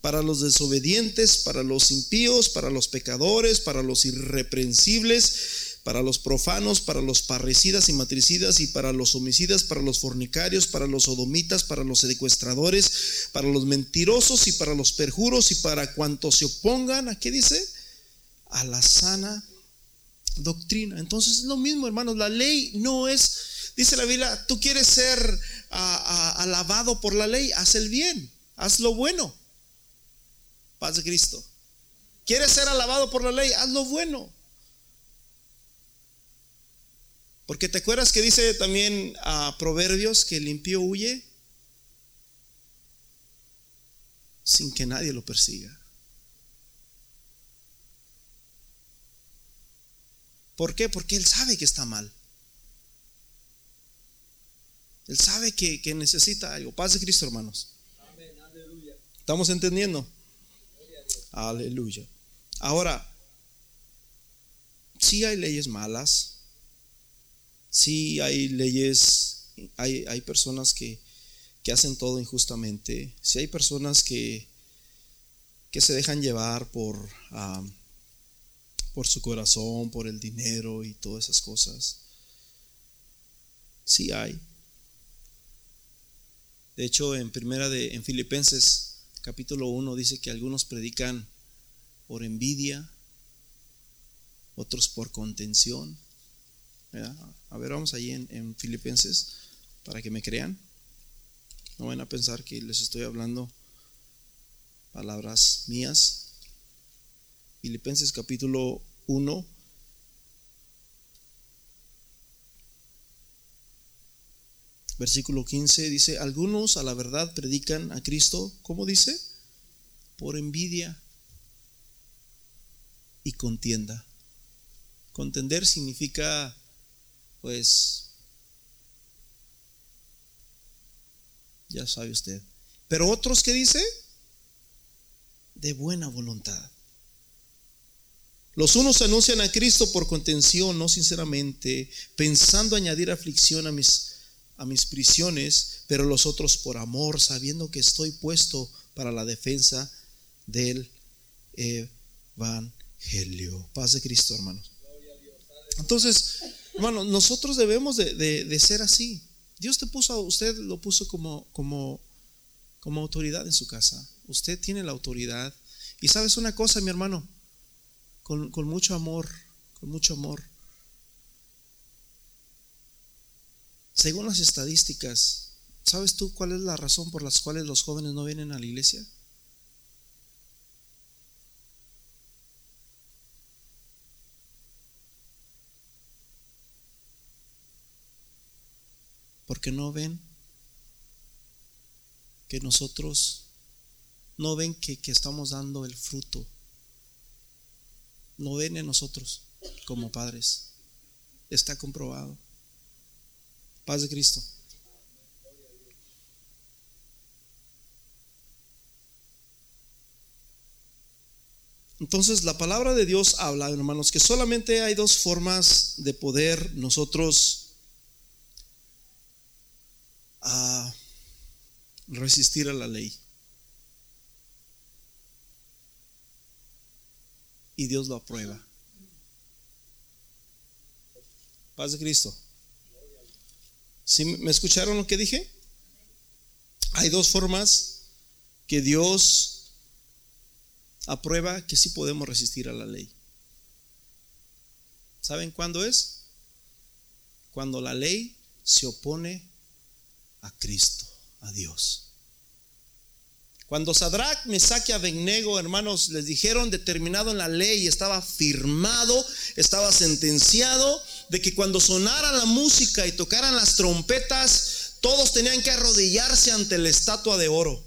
para los desobedientes, para los impíos, para los pecadores, para los irreprensibles, para los profanos, para los parricidas y matricidas y para los homicidas, para los fornicarios, para los sodomitas, para los secuestradores, para los mentirosos y para los perjuros y para cuantos se opongan, ¿a qué dice? A la sana doctrina. Entonces es lo mismo, hermanos, la ley no es, dice la Biblia, tú quieres ser alabado por la ley, haz el bien, haz lo bueno. Paz de Cristo. ¿Quieres ser alabado por la ley? Haz lo bueno. Porque te acuerdas que dice también a Proverbios que el impío huye sin que nadie lo persiga. ¿Por qué? Porque él sabe que está mal. Él sabe que, necesita algo. Paz de Cristo, hermanos. ¿Estamos entendiendo? Aleluya. Ahora, sí hay leyes malas, Sí hay leyes, hay, hay personas que, hacen todo injustamente, sí hay personas que, que se dejan llevar por, por su corazón, por el dinero y todas esas cosas. Sí hay. De hecho, en primera de en Filipenses capítulo 1 dice que algunos predican por envidia, otros por contención. A ver, vamos allí en, Filipenses para que me crean. No van a pensar que les estoy hablando palabras mías. Filipenses capítulo 1. Versículo 15 dice, algunos a la verdad predican a Cristo, ¿cómo dice? Por envidia y contienda. Contender significa pues ya sabe usted. Pero otros que dice, de buena voluntad. Los unos anuncian a Cristo por contención, no sinceramente, pensando añadir aflicción a mis, a mis prisiones, pero los otros por amor, sabiendo que estoy puesto para la defensa del Evangelio. Paz de Cristo, hermanos. Entonces, Hermano, nosotros debemos de, ser así. Dios te puso, usted lo puso como, como, como autoridad en su casa. Usted tiene la autoridad. Y sabes una cosa, mi hermano, con, con mucho amor, con mucho amor. Según las estadísticas, ¿sabes tú cuál es la razón por las cuales los jóvenes no vienen a la iglesia? porque no ven que nosotros, no ven que, que estamos dando el fruto, no ven en nosotros como padres. Está comprobado. Paz de Cristo. Entonces la palabra de Dios habla, hermanos, que solamente hay dos formas de poder nosotros ah, resistir a la ley. Y Dios lo aprueba. Paz de Cristo. ¿Sí ¿Me escucharon lo que dije? Hay dos formas que Dios aprueba que sí podemos resistir a la ley. ¿Saben cuándo es? Cuando la ley se opone a Cristo, a Dios. Cuando Sadrach, Mesach y hermanos, les dijeron determinado en la ley, estaba firmado, estaba sentenciado de que cuando sonara la música y tocaran las trompetas, todos tenían que arrodillarse ante la estatua de oro.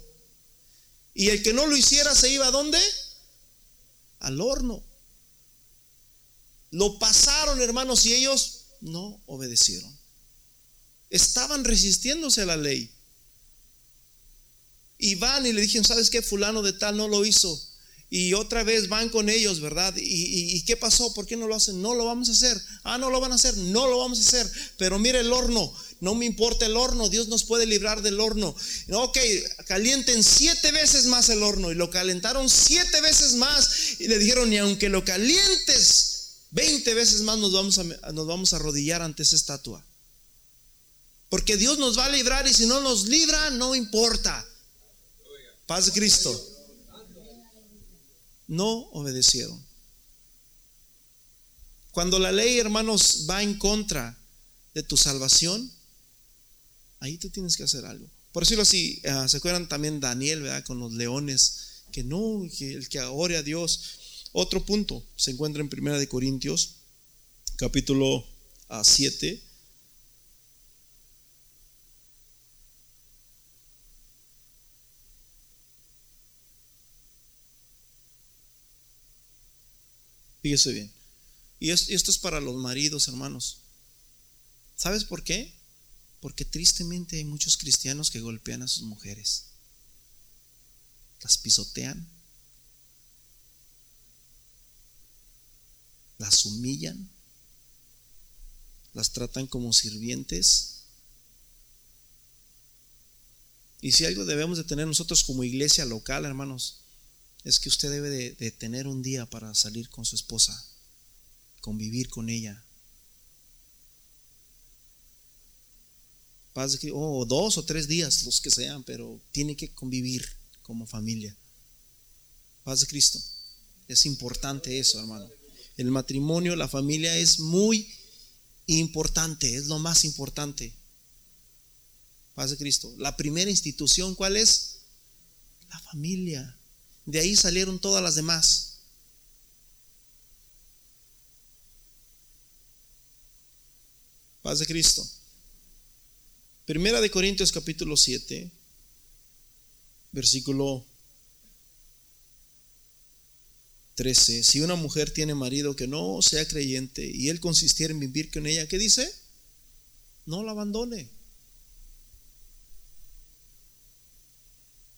Y el que no lo hiciera se iba a dónde? Al horno. Lo pasaron, hermanos, y ellos no obedecieron. Estaban resistiéndose a la ley. Y van y le dijeron, ¿sabes qué? Fulano de tal no lo hizo. Y otra vez van con ellos, ¿verdad? ¿Y, qué pasó? ¿Por qué no lo hacen? No lo vamos a hacer. Ah, no lo van a hacer. No lo vamos a hacer. Pero mire el horno. No me importa el horno. Dios nos puede librar del horno. Ok, calienten siete veces más el horno. Y lo calentaron siete veces más. Y le dijeron, y aunque lo calientes veinte veces más, nos vamos, a, nos vamos a arrodillar ante esa estatua. Porque Dios nos va a librar y si no nos libra, no importa. Paz Cristo no obedecieron. Cuando la ley, hermanos, va en contra de tu salvación, ahí tú tienes que hacer algo. Por decirlo así, ah, ¿se acuerdan también Daniel, ¿verdad? Con los leones, que no, el que ore a Dios. Otro punto se encuentra en Primera de Corintios, capítulo 7, Bien. Y esto es para los maridos, hermanos. ¿Sabes por qué? Porque tristemente hay muchos cristianos que golpean a sus mujeres. Las pisotean. Las humillan. Las tratan como sirvientes. Y si algo debemos de tener nosotros como iglesia local, hermanos, es que usted debe de, tener un día para salir con su esposa, convivir con ella. O dos o tres días, los que sean, pero tiene que convivir como familia. Paz de Cristo. Es importante eso, hermano. El matrimonio, la familia es muy importante, es lo más importante. Paz de Cristo. La primera institución, ¿cuál es? La familia. De ahí salieron todas las demás. Paz de Cristo. Primera de Corintios capítulo 7, versículo 13. Si una mujer tiene marido que no sea creyente y él consistiera en vivir con ella, ¿qué dice? No la abandone.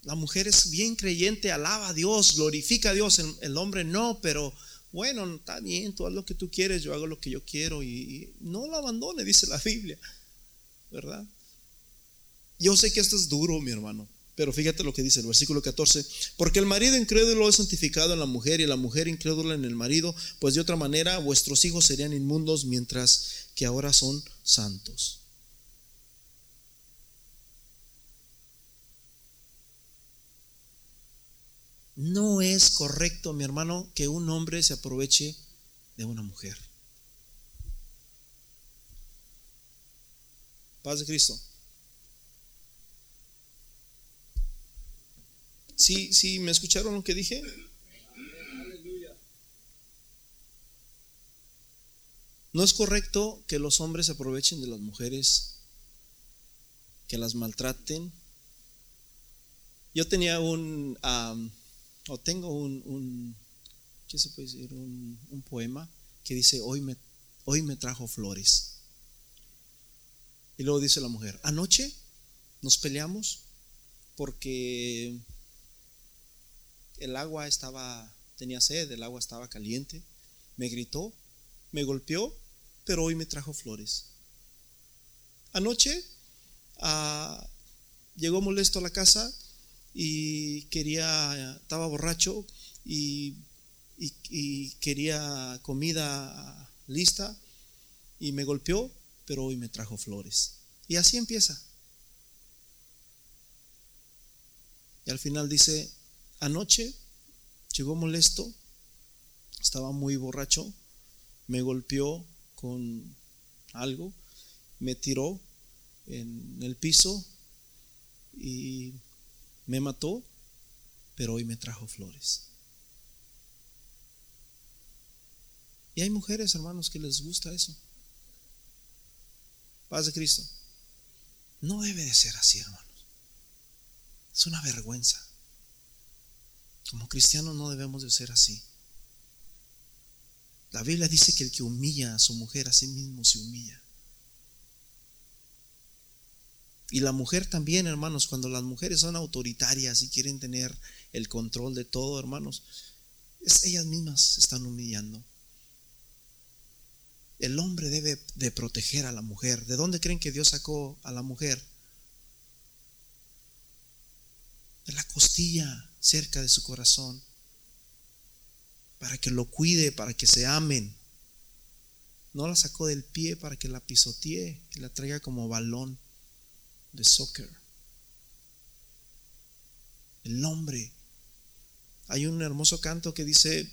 La mujer es bien creyente, alaba a Dios, glorifica a Dios. El, hombre no, pero bueno, está bien, tú haz lo que tú quieres, yo hago lo que yo quiero y, no la abandone, dice la Biblia, ¿verdad? Yo sé que esto es duro, mi hermano, pero fíjate lo que dice el versículo 14, porque el marido incrédulo es santificado en la mujer y la mujer incrédula en el marido, pues de otra manera vuestros hijos serían inmundos mientras que ahora son santos. No es correcto, mi hermano, que un hombre se aproveche de una mujer. Paz de Cristo. ¿Sí, sí, me escucharon lo que dije? No es correcto que los hombres se aprovechen de las mujeres, que las maltraten. Yo tenía un, o tengo un, ¿qué se puede decir? Un, poema que dice, hoy me, hoy me trajo flores. Y luego dice la mujer, anoche nos peleamos porque el agua estaba tenía sed, el agua estaba caliente, me gritó, me golpeó, pero hoy me trajo flores. Anoche ah, llegó molesto a la casa y quería, estaba borracho y, y quería comida lista y me golpeó, pero hoy me trajo flores. Y así empieza. Y al final dice, anoche llegó molesto, estaba muy borracho, me golpeó con algo, me tiró en el piso y me mató, pero hoy me trajo flores. Y hay mujeres, hermanos, que les gusta eso. Paz de Cristo. No debe de ser así, hermanos. Es una vergüenza. Como cristianos no debemos de ser así. La Biblia dice que el que humilla a su mujer a sí mismo se humilla. Y la mujer también, hermanos, cuando las mujeres son autoritarias y quieren tener el control de todo, hermanos, es, ellas mismas se están humillando. El hombre debe de proteger a la mujer. ¿De dónde creen que Dios sacó a la mujer? De la costilla cerca de su corazón. Para que lo cuide, para que se amen. No la sacó del pie para que la pisotee y la traiga como balón de soccer. El hombre. Hay un hermoso canto que dice,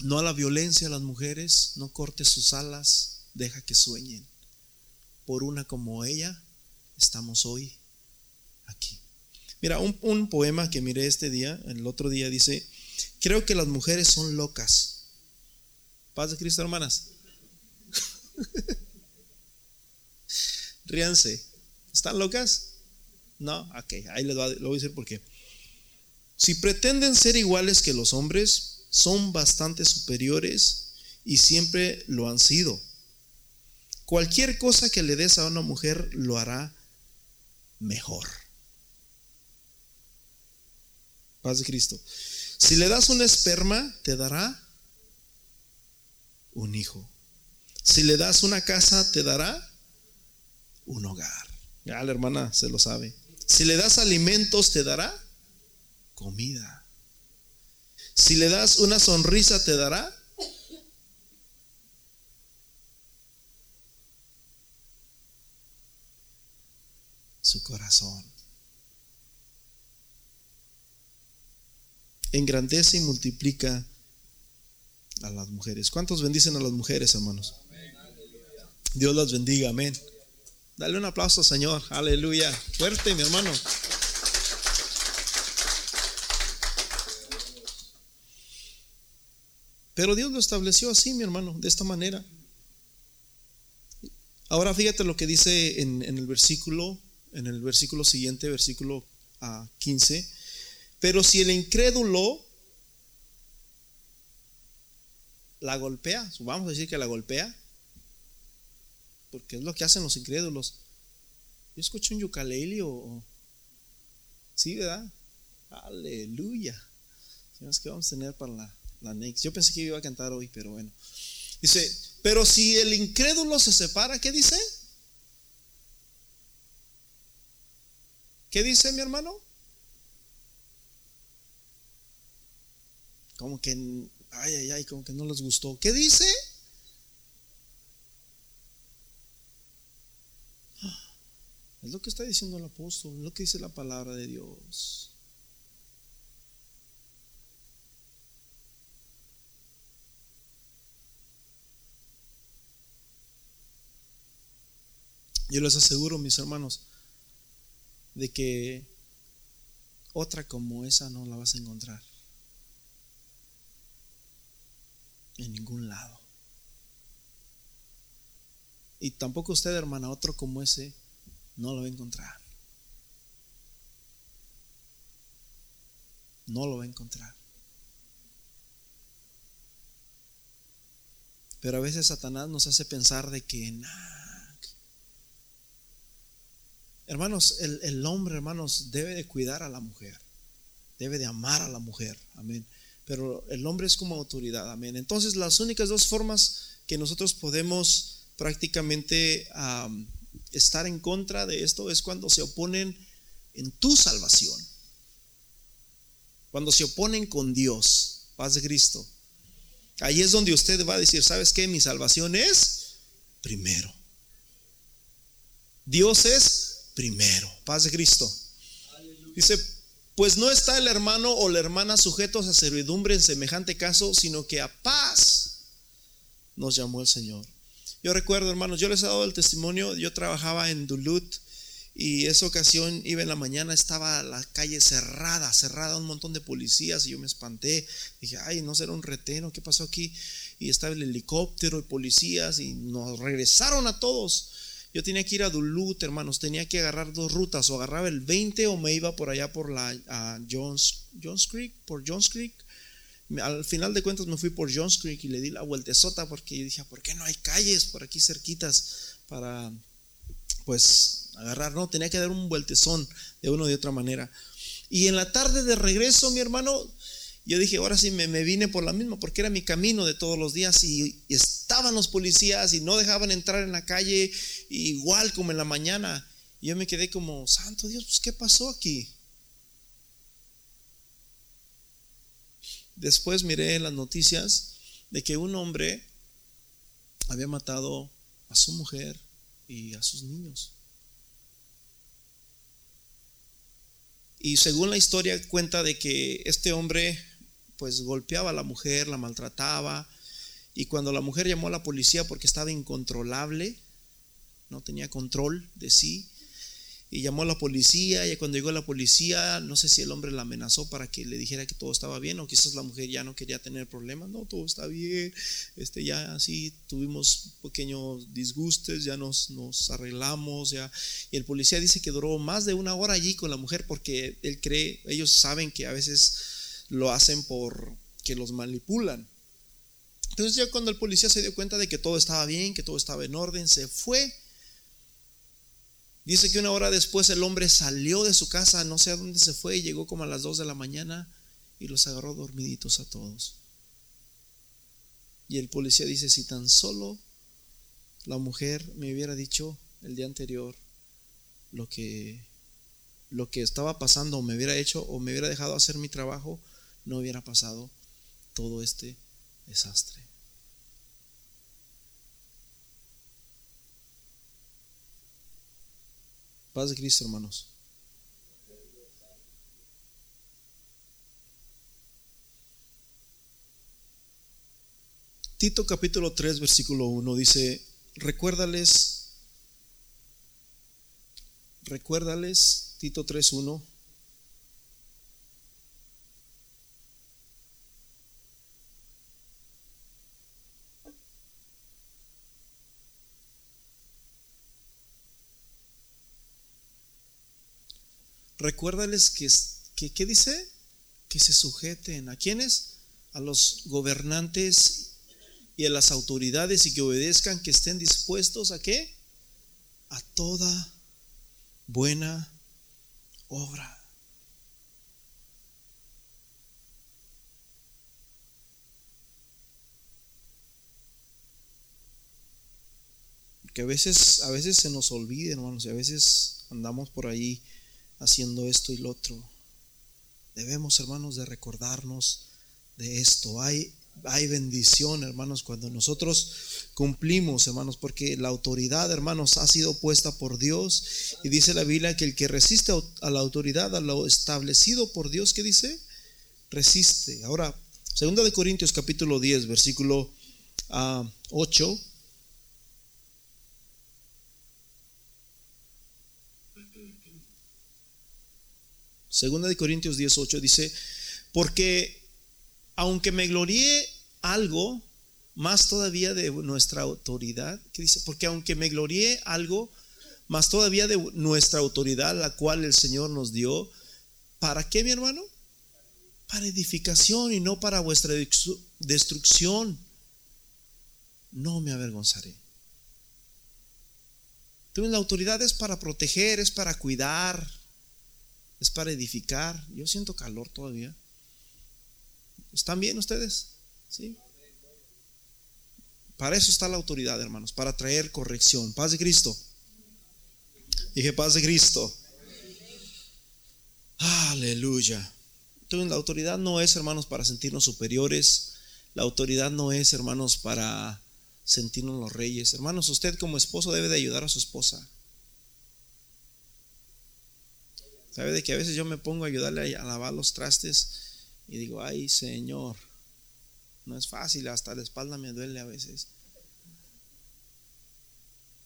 no a la violencia a las mujeres, no cortes sus alas, deja que sueñen. Por una como ella, estamos hoy aquí. Mira, un, un, poema que miré este día, el otro día, dice, creo que las mujeres son locas. Paz de Cristo, hermanas. Ríanse. ¿Están locas? No, ok, ahí les voy, a decir por qué. Si pretenden ser iguales que los hombres, son bastante superiores y siempre lo han sido. Cualquier cosa que le des a una mujer lo hará mejor. Paz de Cristo. Si le das un esperma, te dará un hijo. Si le das una casa, te dará un hogar. Ya la hermana se lo sabe. Si le das alimentos, te dará comida. Si le das una sonrisa, te dará su corazón. Engrandece y multiplica a las mujeres. ¿Cuántos bendicen a las mujeres, hermanos? Dios las bendiga, amén. Dale un aplauso, Señor. Aleluya. Fuerte, mi hermano. Pero Dios lo estableció así, mi hermano, de esta manera. Ahora fíjate lo que dice en, el versículo, en el versículo siguiente, versículo 15. Ah, Pero si el incrédulo la golpea, vamos a decir que la golpea, porque es lo que hacen los incrédulos. Yo escucho un ukulele o, sí, ¿verdad? Aleluya. ¿Qué vamos a tener para la, la next? Yo pensé que iba a cantar hoy, pero bueno. Dice, pero si el incrédulo se separa, ¿qué dice? ¿Qué dice mi hermano? Como que, ay, ay, ay, como que no les gustó. ¿Qué dice? Lo que está diciendo el apóstol, lo que dice la palabra de Dios. Yo les aseguro, mis hermanos, de que otra como esa no la vas a encontrar en ningún lado. Y tampoco usted, hermana, otro como ese no lo va a encontrar. No lo va a encontrar. Pero a veces Satanás nos hace pensar de que. Hermanos, el, el, hombre, hermanos, debe de cuidar a la mujer. Debe de amar a la mujer. Amén. pero el hombre es como autoridad, amén. Entonces las únicas dos formas que nosotros podemos prácticamente estar en contra de esto es cuando se oponen en tu salvación, cuando se oponen con Dios, paz de Cristo. Ahí es donde usted va a decir, ¿sabes qué? Mi salvación es primero. Dios es primero, paz de Cristo. Dice, pues no está el hermano o la hermana sujetos a servidumbre en semejante caso, sino que a paz nos llamó el Señor. Yo recuerdo, hermanos, yo les he dado el testimonio, yo trabajaba en Duluth y esa ocasión iba en la mañana, estaba la calle cerrada, cerrada, un montón de policías y yo me espanté. Dije, ay, no será un reteno, ¿qué pasó aquí? Y estaba el helicóptero y policías y nos regresaron a todos. Yo tenía que ir a Duluth, hermanos, tenía que agarrar dos rutas, o agarraba el 20 o me iba por allá por la Jones, Jones Creek, por Jones Creek. Al final de cuentas me fui por Jones Creek y le di la vueltezota porque dije, ¿por qué no hay calles por aquí cerquitas para, pues, agarrar? No, tenía que dar un vueltezón de una o de otra manera. Y en la tarde de regreso, mi hermano, yo dije, ahora sí me, vine por la misma, porque era mi camino de todos los días y, estaban los policías y no dejaban entrar en la calle, igual como en la mañana. Y yo me quedé como, Santo Dios, pues ¿qué pasó aquí? Después miré las noticias de que un hombre había matado a su mujer y a sus niños. Y según la historia cuenta de que este hombre pues golpeaba a la mujer, la maltrataba. Y cuando la mujer llamó a la policía porque estaba incontrolable, no tenía control de sí, y llamó a la policía, y cuando llegó la policía, no sé si el hombre la amenazó para que le dijera que todo estaba bien, o quizás la mujer ya no quería tener problemas, no, todo está bien, este, ya así tuvimos pequeños disgustes, ya nos, nos arreglamos, ya, y el policía dice que duró más de una hora allí con la mujer porque él cree, ellos saben que a veces lo hacen por que los manipulan. Entonces ya cuando el policía se dio cuenta de que todo estaba bien, que todo estaba en orden, se fue. Dice que una hora después el hombre salió de su casa, no sé a dónde se fue, y llegó como a las 2 de la mañana y los agarró dormiditos a todos. Y el policía dice, si tan solo la mujer me hubiera dicho el día anterior lo que lo que estaba pasando o me hubiera hecho o me hubiera dejado hacer mi trabajo, no hubiera pasado todo este desastre. Paz de Cristo, hermanos. Tito capítulo 3, versículo 1 dice, recuérdales, recuérdales, Tito 3, 1, recuérdales que, que, ¿qué dice? Que se sujeten. ¿A quiénes? A los gobernantes y a las autoridades y que obedezcan, que estén dispuestos a qué? A toda buena obra. Que a veces, a veces se nos olvida, hermanos, y a veces andamos por ahí haciendo esto y lo otro. Debemos, hermanos, de recordarnos de esto. Hay, hay bendición, hermanos, cuando nosotros cumplimos, hermanos, porque la autoridad, hermanos, ha sido puesta por Dios. Y dice la Biblia que el que resiste a la autoridad, a lo establecido por Dios, ¿qué dice? Resiste. Ahora, segunda de Corintios capítulo 10, versículo 8 Segunda de Corintios 18 dice, porque aunque me gloríe algo, más todavía de nuestra autoridad, ¿qué dice? Porque aunque me gloríe algo, más todavía de nuestra autoridad, la cual el Señor nos dio, ¿para qué, mi hermano? Para edificación y no para vuestra destrucción. No me avergonzaré. Entonces la autoridad es para proteger, es para cuidar, es para edificar. Yo siento calor todavía. ¿Están bien ustedes? ¿Sí? Para eso está la autoridad, hermanos, para traer corrección. Paz de Cristo. Dije, paz de Cristo. Aleluya. Entonces, la autoridad no es, hermanos, para sentirnos superiores. La autoridad no es, hermanos, para sentirnos los reyes. Hermanos, usted como esposo debe de ayudar a su esposa. ¿Sabe de que a veces yo me pongo a ayudarle a lavar los trastes y digo, ay Señor, no es fácil, hasta la espalda me duele a veces.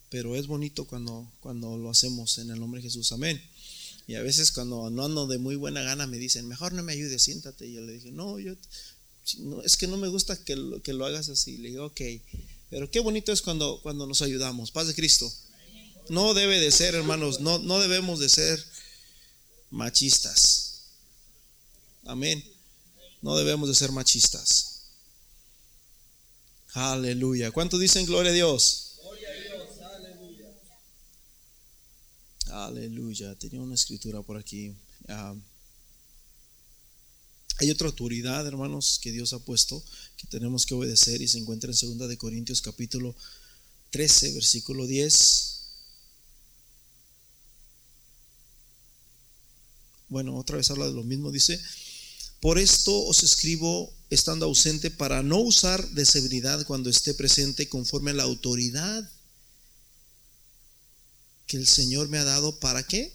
Pero es bonito cuando, cuando lo hacemos en el nombre de Jesús. Amén. Y a veces cuando no ando de muy buena gana me dicen, mejor no me ayudes, siéntate. Y yo le dije, no, yo, es que no me gusta que lo, que lo hagas así. Le digo, ok. Pero qué bonito es cuando, cuando nos ayudamos. Paz de Cristo. No debe de ser, hermanos, no, no debemos de ser machistas. Amén. No debemos de ser machistas. Aleluya. ¿Cuánto dicen gloria a Dios? Aleluya. Aleluya. Tenía una escritura por aquí. Ah, hay otra autoridad, hermanos, que Dios ha puesto que tenemos que obedecer y se encuentra en 2 de Corintios capítulo 13, versículo 10. Bueno, otra vez habla de lo mismo, dice, por esto os escribo estando ausente para no usar de severidad cuando esté presente conforme a la autoridad que el Señor me ha dado para qué?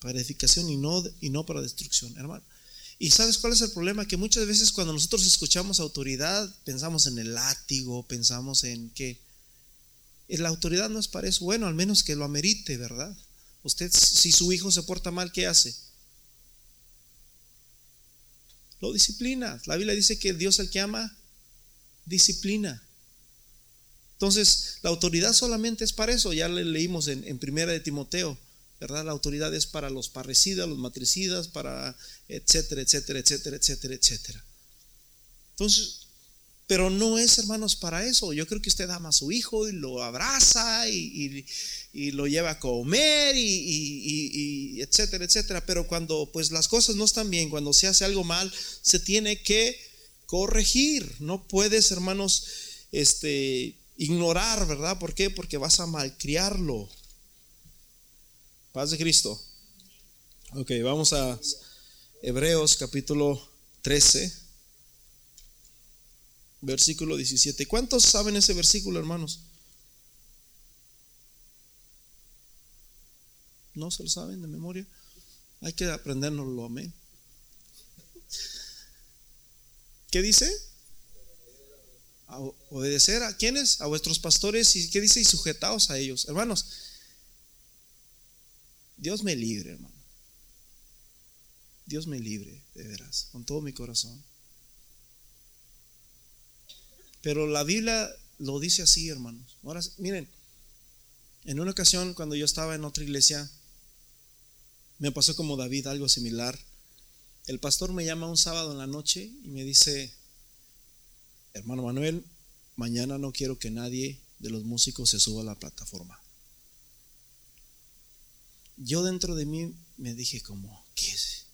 Para edificación y no, y no para destrucción, hermano. Y sabes cuál es el problema? Que muchas veces cuando nosotros escuchamos autoridad, pensamos en el látigo, pensamos en que la autoridad no es para eso. Bueno, al menos que lo amerite, ¿verdad? Usted, si su hijo se porta mal, ¿qué hace? Lo disciplina. La Biblia dice que Dios el que ama, disciplina. Entonces, la autoridad solamente es para eso. Ya le leímos en, en Primera de Timoteo, ¿verdad? La autoridad es para los parricidas, los matricidas, para etcétera, etcétera, etcétera, etcétera, etcétera. Entonces, pero no es, hermanos, para eso. Yo creo que usted ama a su hijo y lo abraza y, lo lleva a comer y, etcétera, etcétera. Pero cuando pues las cosas no están bien, cuando se hace algo mal, se tiene que corregir. No puedes, hermanos, este, ignorar, ¿verdad? ¿Por qué? Porque vas a malcriarlo. Paz de Cristo. Ok, vamos a Hebreos capítulo 13 versículo 17. ¿Cuántos saben ese versículo, hermanos? ¿No se lo saben de memoria? Hay que aprendernoslo, amén. ¿Qué dice? obedecer a quienes? A vuestros pastores. ¿Y qué dice? Y sujetaos a ellos. Hermanos, Dios me libre, hermano. Dios me libre, de veras, con todo mi corazón. Pero la Biblia lo dice así, hermanos. Ahora, miren, en una ocasión cuando yo estaba en otra iglesia, me pasó como David algo similar. El pastor me llama un sábado en la noche y me dice, hermano Manuel, mañana no quiero que nadie de los músicos se suba a la plataforma. Yo dentro de mí me dije como, ¿qué es?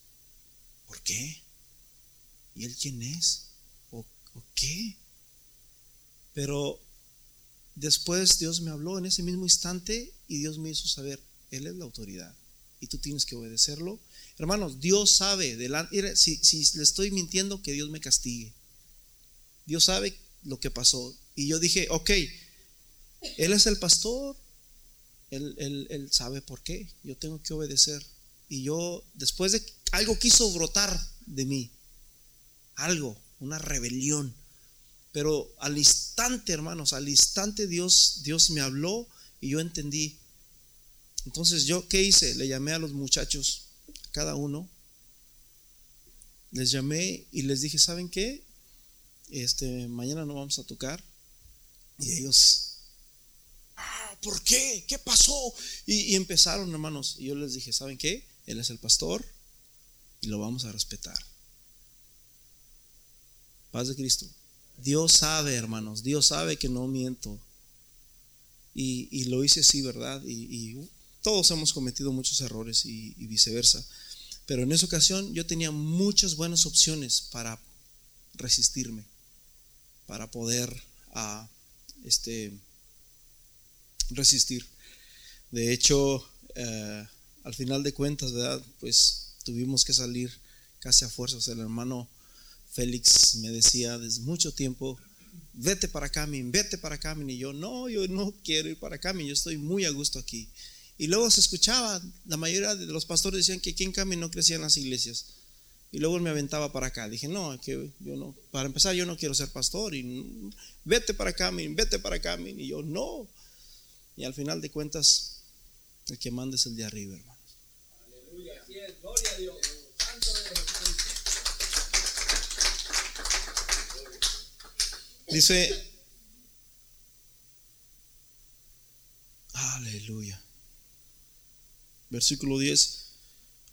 ¿Por qué? ¿Y él quién es? ¿O, o qué? Pero después Dios me habló en ese mismo instante y Dios me hizo saber, Él es la autoridad y tú tienes que obedecerlo. Hermanos, Dios sabe, si, si le estoy mintiendo, que Dios me castigue. Dios sabe lo que pasó. Y yo dije, ok, Él es el pastor, él, él, sabe por qué, yo tengo que obedecer. Y yo, después de algo quiso brotar de mí, algo, una rebelión. Pero al instante, hermanos, al instante Dios, Dios me habló y yo entendí. Entonces, ¿yo qué hice? Le llamé a los muchachos, cada uno. Les llamé y les dije, ¿saben qué? Este, mañana no vamos a tocar. Y ellos, ah, ¿por qué? ¿Qué pasó? Y, y empezaron, hermanos. Y yo les dije, ¿saben qué? Él es el pastor y lo vamos a respetar. Paz de Cristo. Dios sabe, hermanos, Dios sabe que no miento. Y, lo hice así, ¿verdad? Y, todos hemos cometido muchos errores y, viceversa. Pero en esa ocasión yo tenía muchas buenas opciones para resistirme, para poder a, este, resistir. De hecho, eh, al final de cuentas, ¿verdad? Pues tuvimos que salir casi a fuerzas. El hermano Félix me decía desde mucho tiempo, vete para Camin, vete para Camin. Y yo, no, yo no quiero ir para Camin, yo estoy muy a gusto aquí. Y luego se escuchaba, la mayoría de los pastores decían que aquí en Camin no crecían las iglesias. Y luego me aventaba para acá. Dije, no, que yo no, para empezar yo no quiero ser pastor. Y vete para Camin, vete para Camin. Y yo, no. Y al final de cuentas, el que manda es el de arriba, hermanos. Aleluya, gloria a Dios. Dice, aleluya. Versículo 10,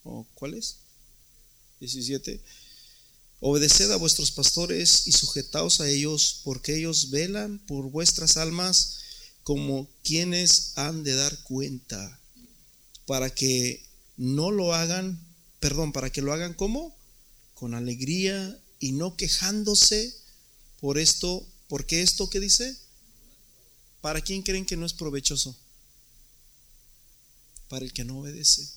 ¿o ¿cuál es? 17. Obedeced a vuestros pastores y sujetaos a ellos, porque ellos velan por vuestras almas como quienes han de dar cuenta, para que no lo hagan, perdón, para que lo hagan como? Con alegría y no quejándose por esto ¿Por qué esto que dice? ¿Para quién creen que no es provechoso? Para el que no obedece.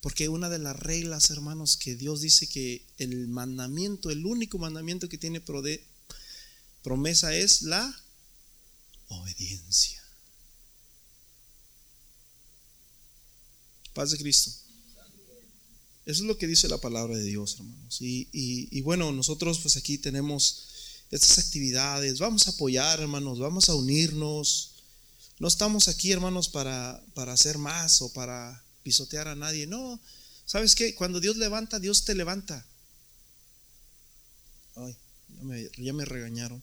Porque una de las reglas, hermanos, que Dios dice que el mandamiento, el único mandamiento que tiene promesa es la obediencia. Paz de Cristo. Eso es lo que dice la palabra de Dios, hermanos. Y, bueno, nosotros pues aquí tenemos estas actividades, vamos a apoyar, hermanos, vamos a unirnos. No estamos aquí, hermanos, para, para hacer más o para pisotear a nadie. No, ¿sabes qué? Cuando Dios levanta, Dios te levanta. Ay, ya me, ya me regañaron.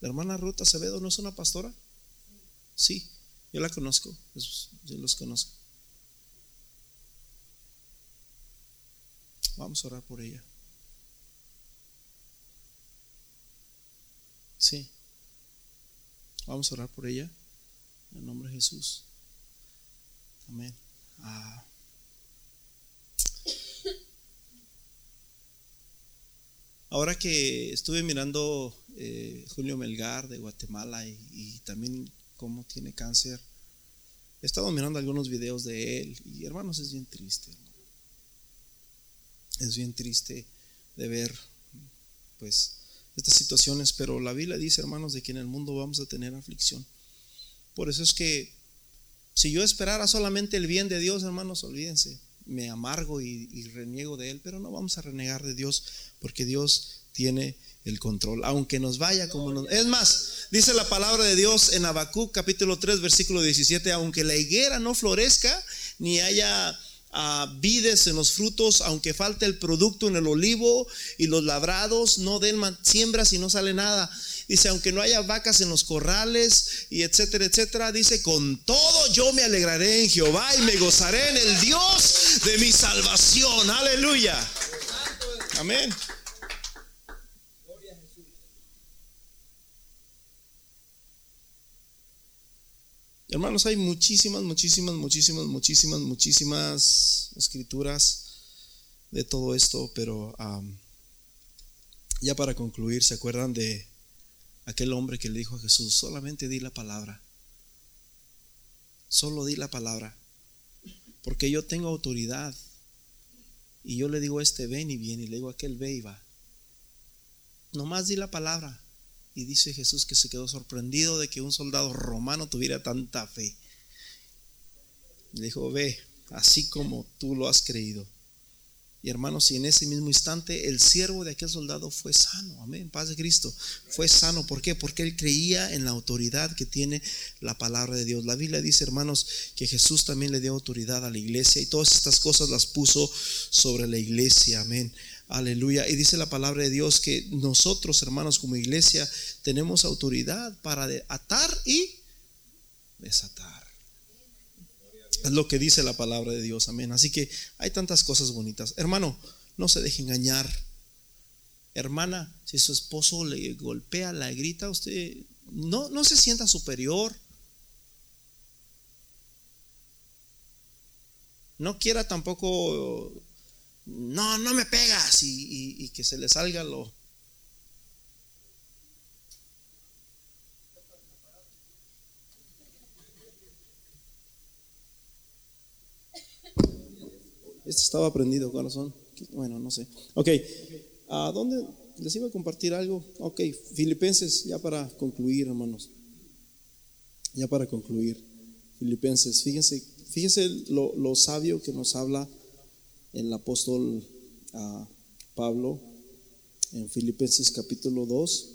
La hermana Ruth Acevedo no es una pastora. Sí, yo la conozco, yo los conozco. Vamos a orar por ella. Sí. Vamos a orar por ella. En el nombre de Jesús. Amén. Ah. Ahora que estuve mirando eh, Julio Melgar de Guatemala y, también cómo tiene cáncer, he estado mirando algunos videos de él y hermanos es bien triste. Es bien triste de ver pues estas situaciones, pero la Biblia dice, hermanos, de que en el mundo vamos a tener aflicción. Por eso es que si yo esperara solamente el bien de Dios, hermanos, olvídense, me amargo y, reniego de Él, pero no vamos a renegar de Dios porque Dios tiene el control, aunque nos vaya como nos... Es más, dice la palabra de Dios en Habacuc capítulo 3 versículo 17, aunque la higuera no florezca, ni haya vides en los frutos, aunque falte el producto en el olivo y los labrados no den siembras y no sale nada. Dice, aunque no haya vacas en los corrales y etcétera, etcétera, dice, con todo yo me alegraré en Jehová y me gozaré en el Dios de mi salvación. Aleluya. Amén. Hermanos, hay muchísimas, muchísimas, muchísimas, muchísimas, muchísimas escrituras de todo esto, pero ya para concluir, ¿se acuerdan de aquel hombre que le dijo a Jesús, solamente di la palabra? Solo di la palabra, porque yo tengo autoridad. Y yo le digo a este ven y viene, y le digo a aquel ve y va. Nomás di la palabra. Y dice Jesús que se quedó sorprendido de que un soldado romano tuviera tanta fe. Le dijo, ve, así como tú lo has creído. Y hermanos, y en ese mismo instante el siervo de aquel soldado fue sano, amén, paz de Cristo, fue sano, ¿por qué? Porque él creía en la autoridad que tiene la palabra de Dios. La Biblia dice, hermanos, que Jesús también le dio autoridad a la iglesia y todas estas cosas las puso sobre la iglesia, amén. Aleluya. Y dice la palabra de Dios que nosotros, hermanos, como iglesia, tenemos autoridad para atar y desatar. Es lo que dice la palabra de Dios, amén. Así que hay tantas cosas bonitas. Hermano, no se deje engañar. Hermana, si su esposo le golpea, la grita, usted no, no se sienta superior. no quiera tampoco, no, no me pegas y, que se le salga lo... Este estaba prendido, corazón. Bueno, no sé. Ok, ¿a dónde les iba a compartir algo? Ok, Filipenses, ya para concluir, hermanos. Ya para concluir, Filipenses, fíjense Fíjese lo, sabio que nos habla el apóstol ah, Pablo en Filipenses capítulo 2.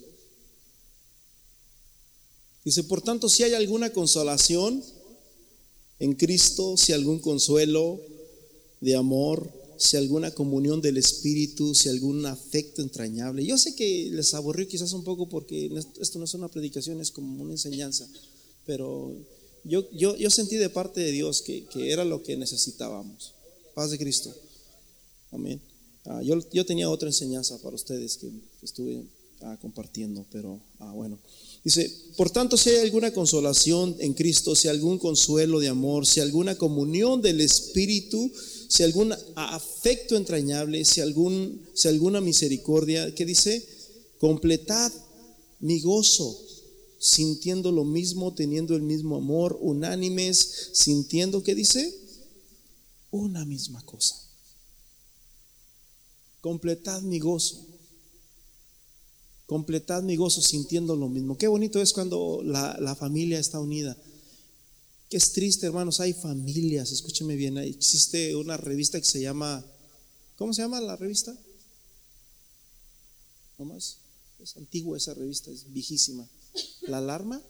Dice, por tanto, si hay alguna consolación en Cristo, si algún consuelo de amor, si alguna comunión del Espíritu, si algún afecto entrañable. Yo sé que les aburrió quizás un poco porque esto no es una predicación, es como una enseñanza, pero yo, yo, yo sentí de parte de Dios que, que, era lo que necesitábamos. Paz de Cristo. Amén. Ah, yo, yo, tenía otra enseñanza para ustedes que, estuve ah, compartiendo, pero ah, bueno. Dice, por tanto, si hay alguna consolación en Cristo, si algún consuelo de amor, si alguna comunión del Espíritu, si algún afecto entrañable, si, algún, si alguna misericordia, ¿qué dice? Completad mi gozo sintiendo lo mismo, teniendo el mismo amor, unánimes, sintiendo, ¿qué dice? Una misma cosa. Completad mi gozo. Completad mi gozo sintiendo lo mismo. Qué bonito es cuando la, familia está unida. Qué es triste, hermanos. Hay familias, escúcheme bien. Existe una revista que se llama, ¿cómo se llama la revista? ¿No más? Es antigua esa revista, es viejísima la alarma,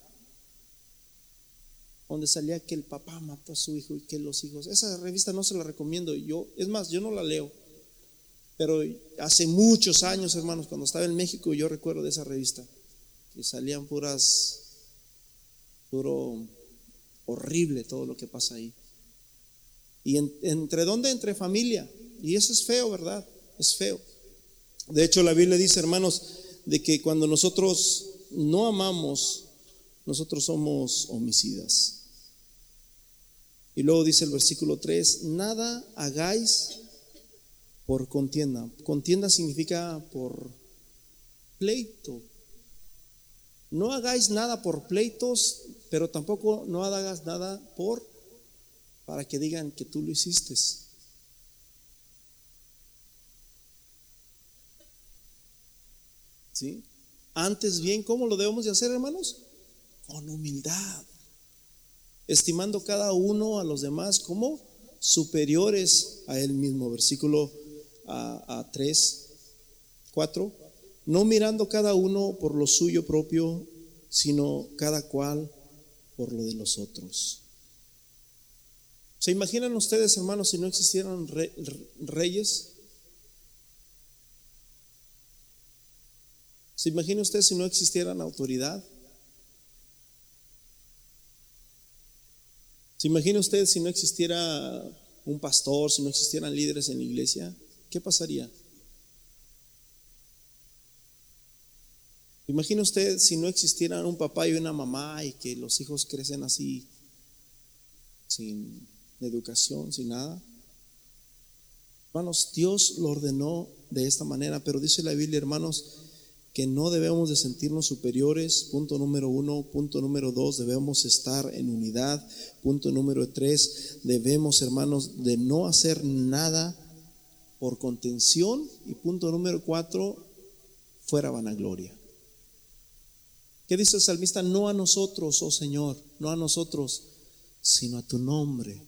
donde salía que el papá mató a su hijo y que los hijos. Esa revista no se la recomiendo. Yo, es más, yo no la leo. Pero hace muchos años, hermanos, cuando estaba en México, yo recuerdo de esa revista, que salían puras, puro horrible todo lo que pasa ahí. ¿Y entre dónde? Entre familia. Y eso es feo, ¿verdad? Es feo. De hecho, la Biblia dice, hermanos, de que cuando nosotros no amamos, nosotros somos homicidas. Y luego dice el versículo 3, nada hagáis por contienda. Contienda significa por pleito. No hagáis nada por pleitos, pero tampoco no hagas nada por para que digan que tú lo hiciste. ¿Sí? Antes bien, ¿cómo lo debemos de hacer, hermanos? Con humildad, estimando cada uno a los demás como superiores a él mismo. Versículo a, 3, 4. No mirando cada uno por lo suyo propio, sino cada cual por lo de los otros. ¿Se imaginan ustedes, hermanos, si no existieran reyes? ¿Se imagina usted si no existiera la autoridad? ¿Se imagina usted si no existiera un pastor, si no existieran líderes en la iglesia? ¿Qué pasaría? Imagina usted si no existieran un papá y una mamá y que los hijos crecen así, sin educación, sin nada. Hermanos, Dios lo ordenó de esta manera, pero dice la Biblia, hermanos, que no debemos de sentirnos superiores, punto número uno, punto número dos, debemos estar en unidad, punto número tres, debemos, hermanos, de no hacer nada por contención y punto número cuatro, fuera vanagloria. ¿Qué dice el salmista? No a nosotros, oh Señor, no a nosotros, sino a tu nombre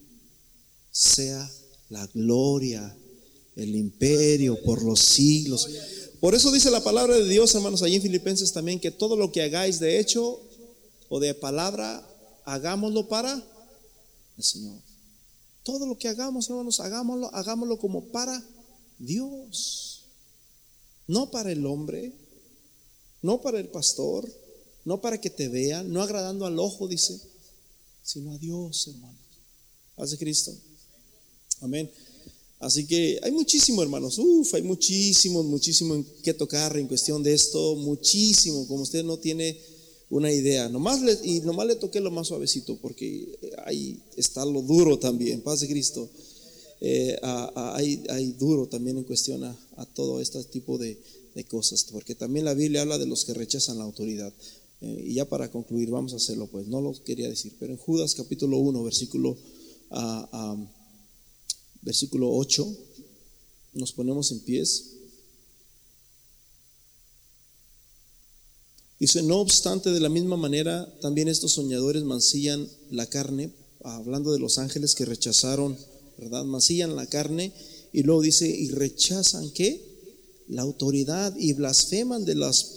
sea la gloria, el imperio por los siglos. Por eso dice la palabra de Dios, hermanos, allí en Filipenses también, que todo lo que hagáis de hecho o de palabra, hagámoslo para el Señor. Todo lo que hagamos, hermanos, hagámoslo, hagámoslo como para Dios. No para el hombre, no para el pastor, no para que te vean, no agradando al ojo, dice, sino a Dios, hermanos. Haz de Cristo. Amén. Así que hay muchísimo, hermanos. Uf, hay muchísimo, muchísimo en qué tocar en cuestión de esto. Muchísimo, como usted no tiene una idea. Nomás le, y nomás le toqué lo más suavecito, porque ahí está lo duro también. Paz de Cristo. Eh, hay, duro también en cuestión a, todo este tipo de, cosas, porque también la Biblia habla de los que rechazan la autoridad. Eh, y ya para concluir, vamos a hacerlo, pues no lo quería decir, pero en Judas capítulo 1, versículo, versículo 8, nos ponemos en pies. Dice, no obstante, de la misma manera, también estos soñadores mancillan la carne, hablando de los ángeles que rechazaron ¿verdad? Mancillan la carne y luego dice, y rechazan qué? La autoridad y blasfeman de las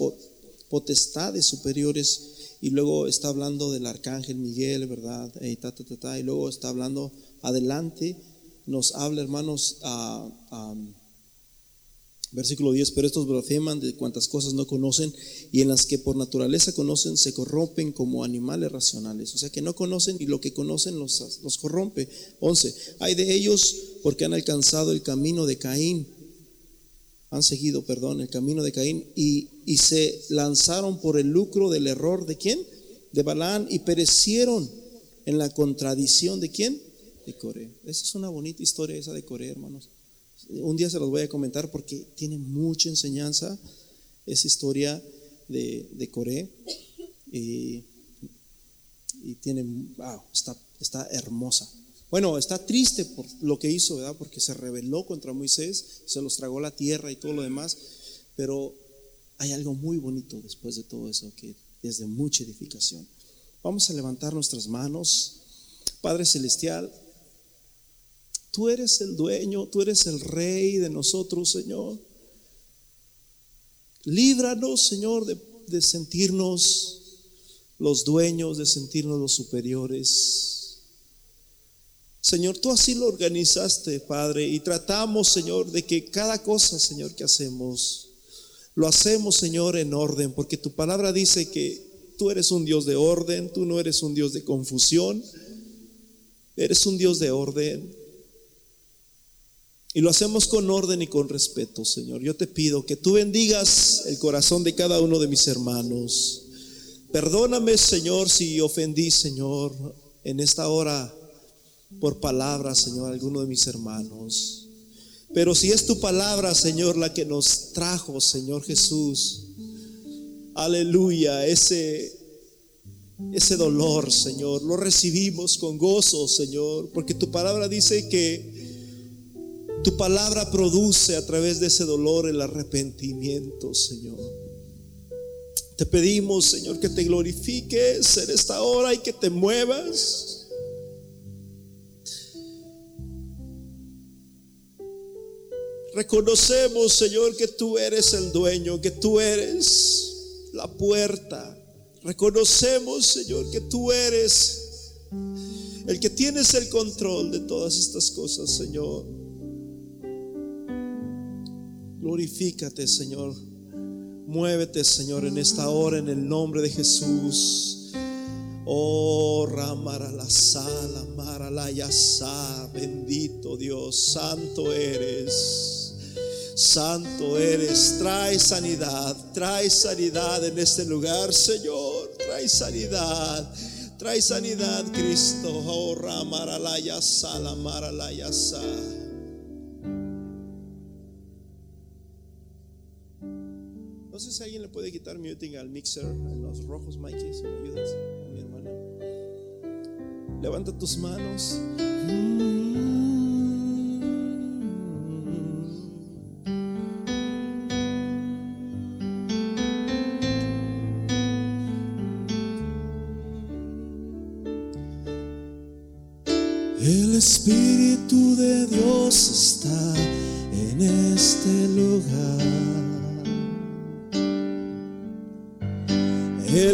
potestades superiores. Y luego está hablando del arcángel Miguel, ¿verdad? Y, y luego está hablando adelante, nos habla, hermanos, a Versículo 10, pero estos blasfeman de cuantas cosas no conocen y en las que por naturaleza conocen se corrompen como animales racionales. O sea que no conocen y lo que conocen los, los corrompe. 11, hay de ellos porque han alcanzado el camino de Caín, han seguido, perdón, el camino de Caín y, y se lanzaron por el lucro del error de quién? De Balán y perecieron en la contradicción de quién? De Coré. Esa es una bonita historia esa de Coré, hermanos. Un día se los voy a comentar porque tiene mucha enseñanza esa historia de, de Coré. Y, tiene, wow, está, está hermosa. Bueno, está triste por lo que hizo, ¿verdad? Porque se rebeló contra Moisés, se los tragó la tierra y todo lo demás. Pero hay algo muy bonito después de todo eso, que es de mucha edificación. Vamos a levantar nuestras manos. Padre Celestial, Tú eres el dueño, tú eres el rey de nosotros, Señor. Líbranos, Señor, de, sentirnos los dueños, de sentirnos los superiores. Señor, tú así lo organizaste, Padre, y tratamos, Señor, de que cada cosa, Señor, que hacemos, lo hacemos, Señor, en orden, porque tu palabra dice que tú eres un Dios de orden, tú no eres un Dios de confusión, eres un Dios de orden. Y lo hacemos con orden y con respeto, Señor. Yo te pido que tú bendigas el corazón de cada uno de mis hermanos. Perdóname, Señor, si ofendí, Señor, en esta hora por palabras, Señor, a alguno de mis hermanos. Pero si es tu palabra, Señor, la que nos trajo, Señor Jesús, aleluya, ese, ese dolor, Señor, lo recibimos con gozo, Señor, porque tu palabra dice que tu palabra produce a través de ese dolor el arrepentimiento, Señor. Te pedimos, Señor, que te glorifiques en esta hora y que te muevas. Reconocemos, Señor, que tú eres el dueño, que tú eres la puerta. Reconocemos, Señor, que tú eres el que tienes el control de todas estas cosas, Señor. Glorifícate, Señor. Muévete, Señor, en esta hora en el nombre de Jesús. Oh, Ramarala Sala, Marala Yasa, bendito Dios, santo eres. Santo eres, trae sanidad, trae sanidad en este lugar, Señor, trae sanidad, trae sanidad, Cristo. Oh, Ramarala Yasa, la Marala Yasa. Si alguien le puede quitar muting al mixer, a los rojos, Mikey, si me ayudas, mi hermana. Levanta tus manos. El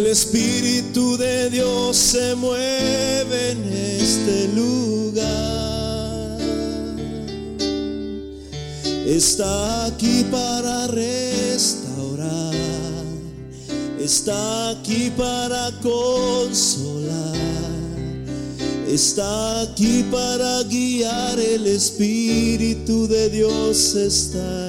Espíritu de Dios se mueve en este lugar. Está aquí para restaurar. Está aquí para consolar. Está aquí para guiar. El Espíritu de Dios está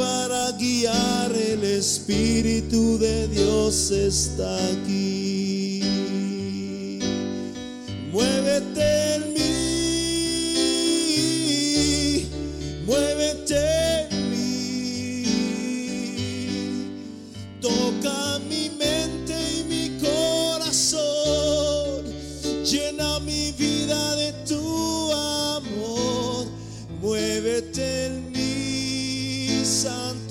para guiar. El Espíritu de Dios está aquí. Muévete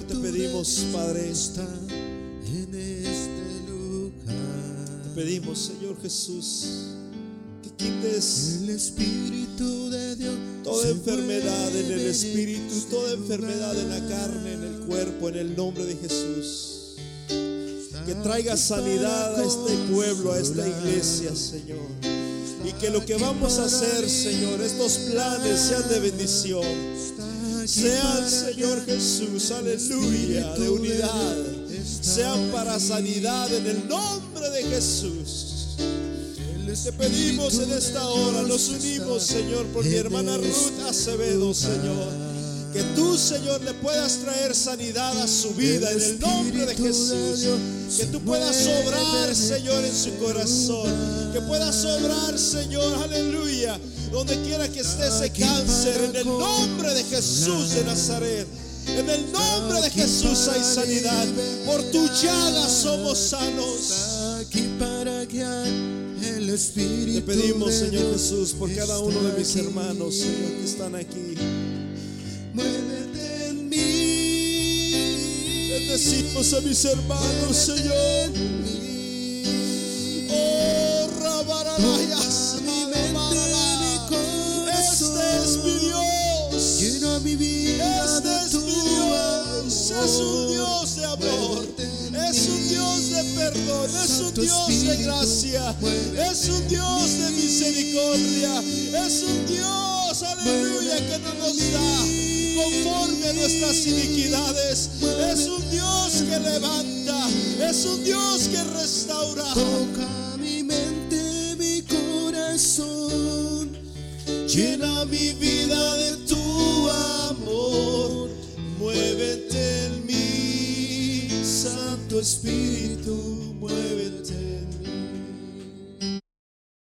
Señor, te pedimos, Padre, está en este lugar. Te pedimos, Señor Jesús, que quites El Espíritu de Dios. toda enfermedad en el espíritu, este toda enfermedad en la carne, en el cuerpo, en el nombre de Jesús. Que traiga sanidad a este pueblo, a esta iglesia, Señor. Y que lo que vamos a hacer, Señor, estos planes sean de bendición. Sean, Señor Jesús, aleluya, de unidad. Sean para sanidad en el nombre de Jesús. Te pedimos en esta hora, nos unimos, Señor, por mi hermana Ruth Acevedo, Señor. Que tú, Señor, le puedas traer sanidad a su vida en el nombre de Jesús. Que tú puedas obrar, Señor, en su corazón. Que puedas obrar, Señor, aleluya. Donde quiera que esté ese cáncer, en el nombre de Jesús de Nazaret. En el nombre de Jesús hay sanidad. Por tu llaga somos sanos. Aquí para guiar el Espíritu. Te pedimos, Señor Jesús, por cada uno de mis hermanos, Señor, que están aquí. Muévete en mí. Bendecimos a mis hermanos, Señor. Es un. Dios de amor. Es un. Dios de perdón. Es un Dios de gracia. Es un Dios de misericordia. Es un Dios, aleluya, que no nos da conforme a nuestras iniquidades. Es un Dios que levanta. Es un Dios que restaura. Toca mi mente, mi corazón. Llena mi vida de tu amor, Santo Espíritu, muévete.